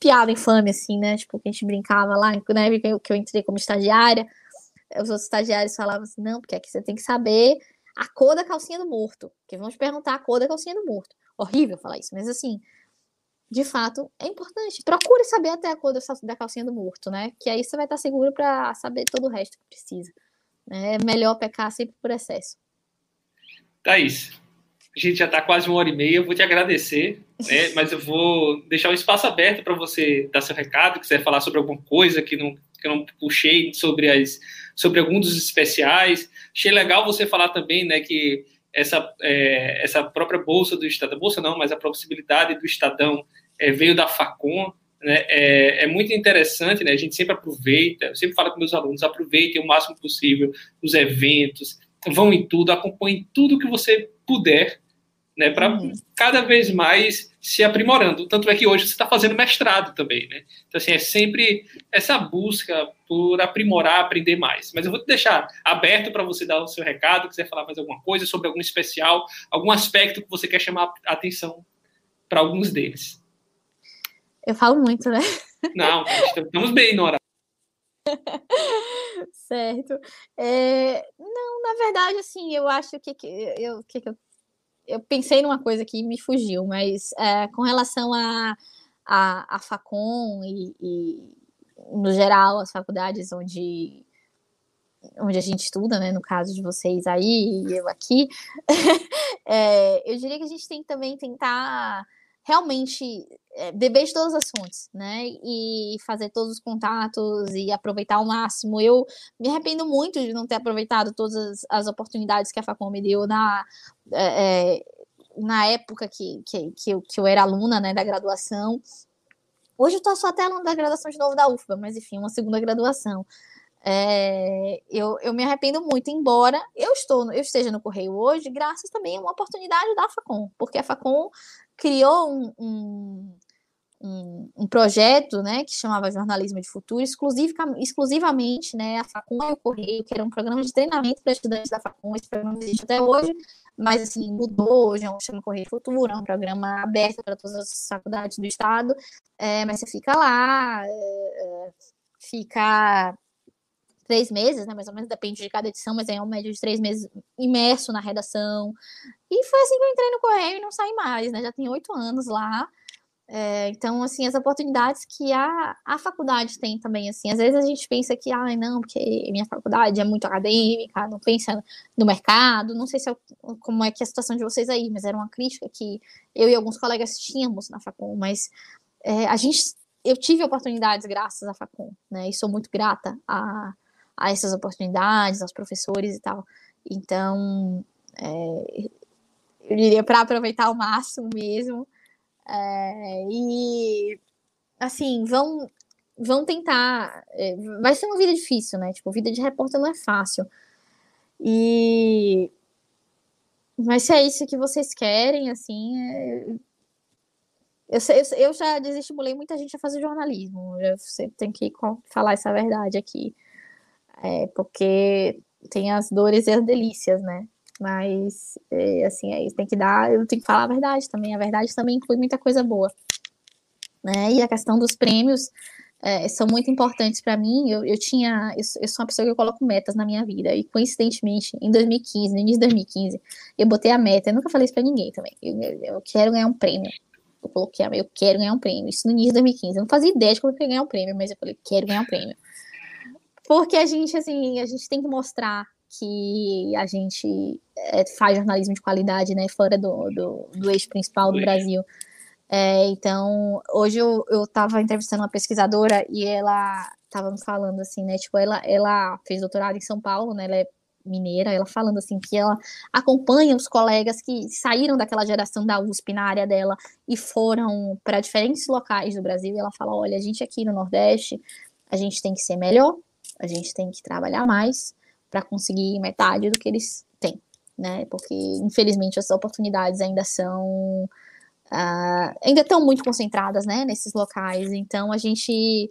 piada infame, assim, né? Tipo, que a gente brincava lá, na época que eu entrei como estagiária, os outros estagiários falavam assim, não, porque aqui você tem que saber a cor da calcinha do morto, que vão te perguntar a cor da calcinha do morto. Horrível falar isso, mas assim, de fato, é importante. Procure saber até a cor da calcinha do morto, né? Que aí você vai estar seguro para saber todo o resto que precisa. É melhor pecar sempre por excesso. Thaís, a gente já está quase uma hora e meia, eu vou te agradecer, né? (laughs) mas eu vou deixar um espaço aberto para você dar seu recado, quiser falar sobre alguma coisa que, não, que eu não puxei sobre, as, sobre alguns dos especiais. Achei legal você falar também né, que essa, é, essa própria bolsa do Estado, bolsa não, mas a possibilidade do Estadão é, veio da Facom, né, é, é, muito interessante, né, a gente sempre aproveita, eu sempre falo com meus alunos, aproveitem o máximo possível os eventos, vão em tudo, acompanhem tudo que você puder, né, para uhum. cada vez mais se aprimorando. Tanto é que hoje você está fazendo mestrado também, né? Então, assim, é sempre essa busca por aprimorar, aprender mais. Mas eu vou te deixar aberto para você dar o seu recado, quiser falar mais alguma coisa sobre algum especial, algum aspecto que você quer chamar a atenção para alguns deles. Eu falo muito, né? Não, estamos bem, Nora. (laughs) certo. É, não, na verdade, assim, eu acho que, que eu, que, que eu eu pensei numa coisa que me fugiu, mas é, com relação a, a, a Facom e, e, no geral, as faculdades onde, onde a gente estuda, né, no caso de vocês aí e eu aqui, (laughs) é, eu diria que a gente tem que também tentar realmente é, beber de todas as fontes, né? E fazer todos os contatos e aproveitar ao máximo. Eu me arrependo muito de não ter aproveitado todas as, as oportunidades que a Facom me deu na, é, na época que, que, que, eu, que eu era aluna né, da graduação. Hoje eu estou só até aluna da graduação de novo da UFBA, mas enfim, uma segunda graduação. É, eu, eu me arrependo muito, embora eu estou eu esteja no Correio hoje, graças também a uma oportunidade da Facom, porque a Facom criou um, um, um, um, projeto, né, que chamava Jornalismo de Futuro, exclusivamente, né, a Facom e o Correio, que era um programa de treinamento para estudantes da Facom, esse programa existe até hoje, mas, assim, mudou, hoje é chama Correio Futuro, é um programa aberto para todas as faculdades do estado, é, mas você fica lá, é, é fica três meses, né, mais ou menos, depende de cada edição, mas é um médio de três meses imerso na redação. E foi assim que eu entrei no Correio e não saí mais, né? Já tem oito anos lá. É, então, assim, as oportunidades que a, a faculdade tem também, assim, às vezes a gente pensa que, ai, ah, não, porque minha faculdade é muito acadêmica, não pensa no mercado, não sei se é, como é que é a situação de vocês aí, mas era uma crítica que eu e alguns colegas tínhamos na facul, mas é, a gente, eu tive oportunidades graças à facul, né, e sou muito grata a, a essas oportunidades, aos professores e tal. Então, é, eu diria para aproveitar ao máximo mesmo. É, e, assim, vão, vão tentar. É, vai ser uma vida difícil, né? Tipo, vida de repórter não é fácil. E. Mas se é isso que vocês querem, assim. É, eu, eu, eu já desestimulei muita gente a fazer jornalismo. Sempre tenho que falar essa verdade aqui é, porque tem as dores e as delícias, né? Mas, é, assim, é tem que dar, eu tenho que falar a verdade também, a verdade também inclui muita coisa boa. Né? E a questão dos prêmios é, são muito importantes para mim, eu, eu tinha, eu, eu, sou uma pessoa que eu coloco metas na minha vida, e coincidentemente, em 2015, no início de 2015, eu botei a meta, eu nunca falei isso para ninguém também, eu, eu quero ganhar um prêmio, eu coloquei, eu quero ganhar um prêmio, isso no início de 2015, eu não fazia ideia de como eu ia ganhar um prêmio, mas eu falei, quero ganhar um prêmio. Porque a gente, assim, a gente tem que mostrar que a gente é, faz jornalismo de qualidade, né, fora do, do, do eixo principal do Brasil. É, então, hoje eu, eu tava entrevistando uma pesquisadora e ela tava me falando, assim, né, tipo, ela, ela fez doutorado em São Paulo, né, ela é mineira, ela falando assim que ela acompanha os colegas que saíram daquela geração da USP na área dela e foram para diferentes locais do Brasil, e ela fala, olha, a gente aqui no Nordeste, a gente tem que ser melhor, A gente tem que trabalhar mais para conseguir metade do que eles têm, né? Porque, infelizmente, as oportunidades ainda são. Uh, ainda estão muito concentradas, né, nesses locais. Então, a gente.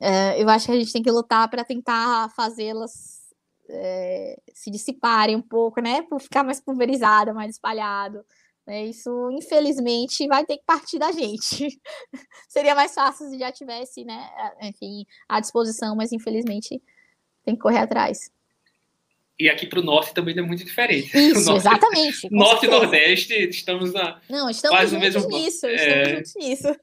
Uh, eu acho que a gente tem que lutar para tentar fazê-las é, se dissiparem um pouco, né? Por ficar mais pulverizada, mais espalhado. Né? Isso, infelizmente, vai ter que partir da gente. (laughs) Seria mais fácil se já tivesse, né? Enfim, à disposição, mas infelizmente tem que correr atrás. E aqui para o norte também é muito diferente. (laughs) Isso, norte, exatamente. Norte e Nordeste, estamos na. Não, estamos quase juntos mesmo... nisso. Estamos é... juntos nisso.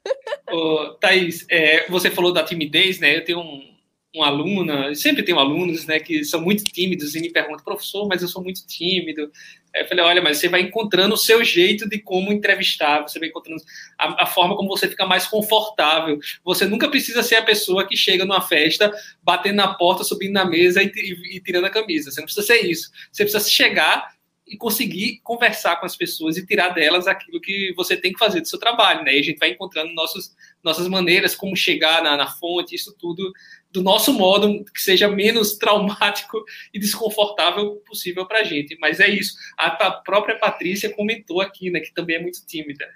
Ô, Thaís, é, você falou da timidez, né? Eu tenho um, uma aluna, sempre tenho alunos, né, que são muito tímidos e me perguntam, professor, mas eu sou muito tímido. Aí eu falei, olha, mas você vai encontrando o seu jeito de como entrevistar, você vai encontrando a, a, forma como você fica mais confortável. Você nunca precisa ser a pessoa que chega numa festa, batendo na porta, subindo na mesa e, e, e tirando a camisa. Você não precisa ser isso. Você precisa chegar e conseguir conversar com as pessoas e tirar delas aquilo que você tem que fazer do seu trabalho, né? E a gente vai encontrando nossos, nossas maneiras, como chegar na, na fonte, isso tudo do nosso modo, que seja menos traumático e desconfortável possível para a gente. Mas é isso. A, própria Patrícia comentou aqui, né, que também é muito tímida.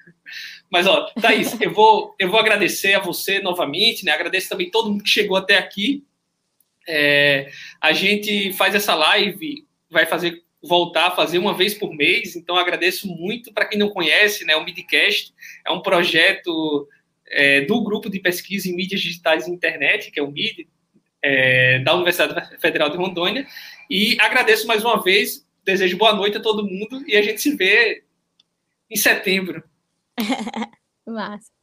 Mas, ó, Thaís, eu vou, eu vou agradecer a você novamente, né? Agradeço também todo mundo que chegou até aqui. É, a gente faz essa live, vai fazer voltar a fazer uma vez por mês, então agradeço muito para quem não conhece, né? O Midcast é um projeto é, do grupo de pesquisa em mídias digitais e internet, que é o MID, é, da Universidade Federal de Rondônia. E agradeço mais uma vez, desejo boa noite a todo mundo e a gente se vê em setembro. (laughs) Massa.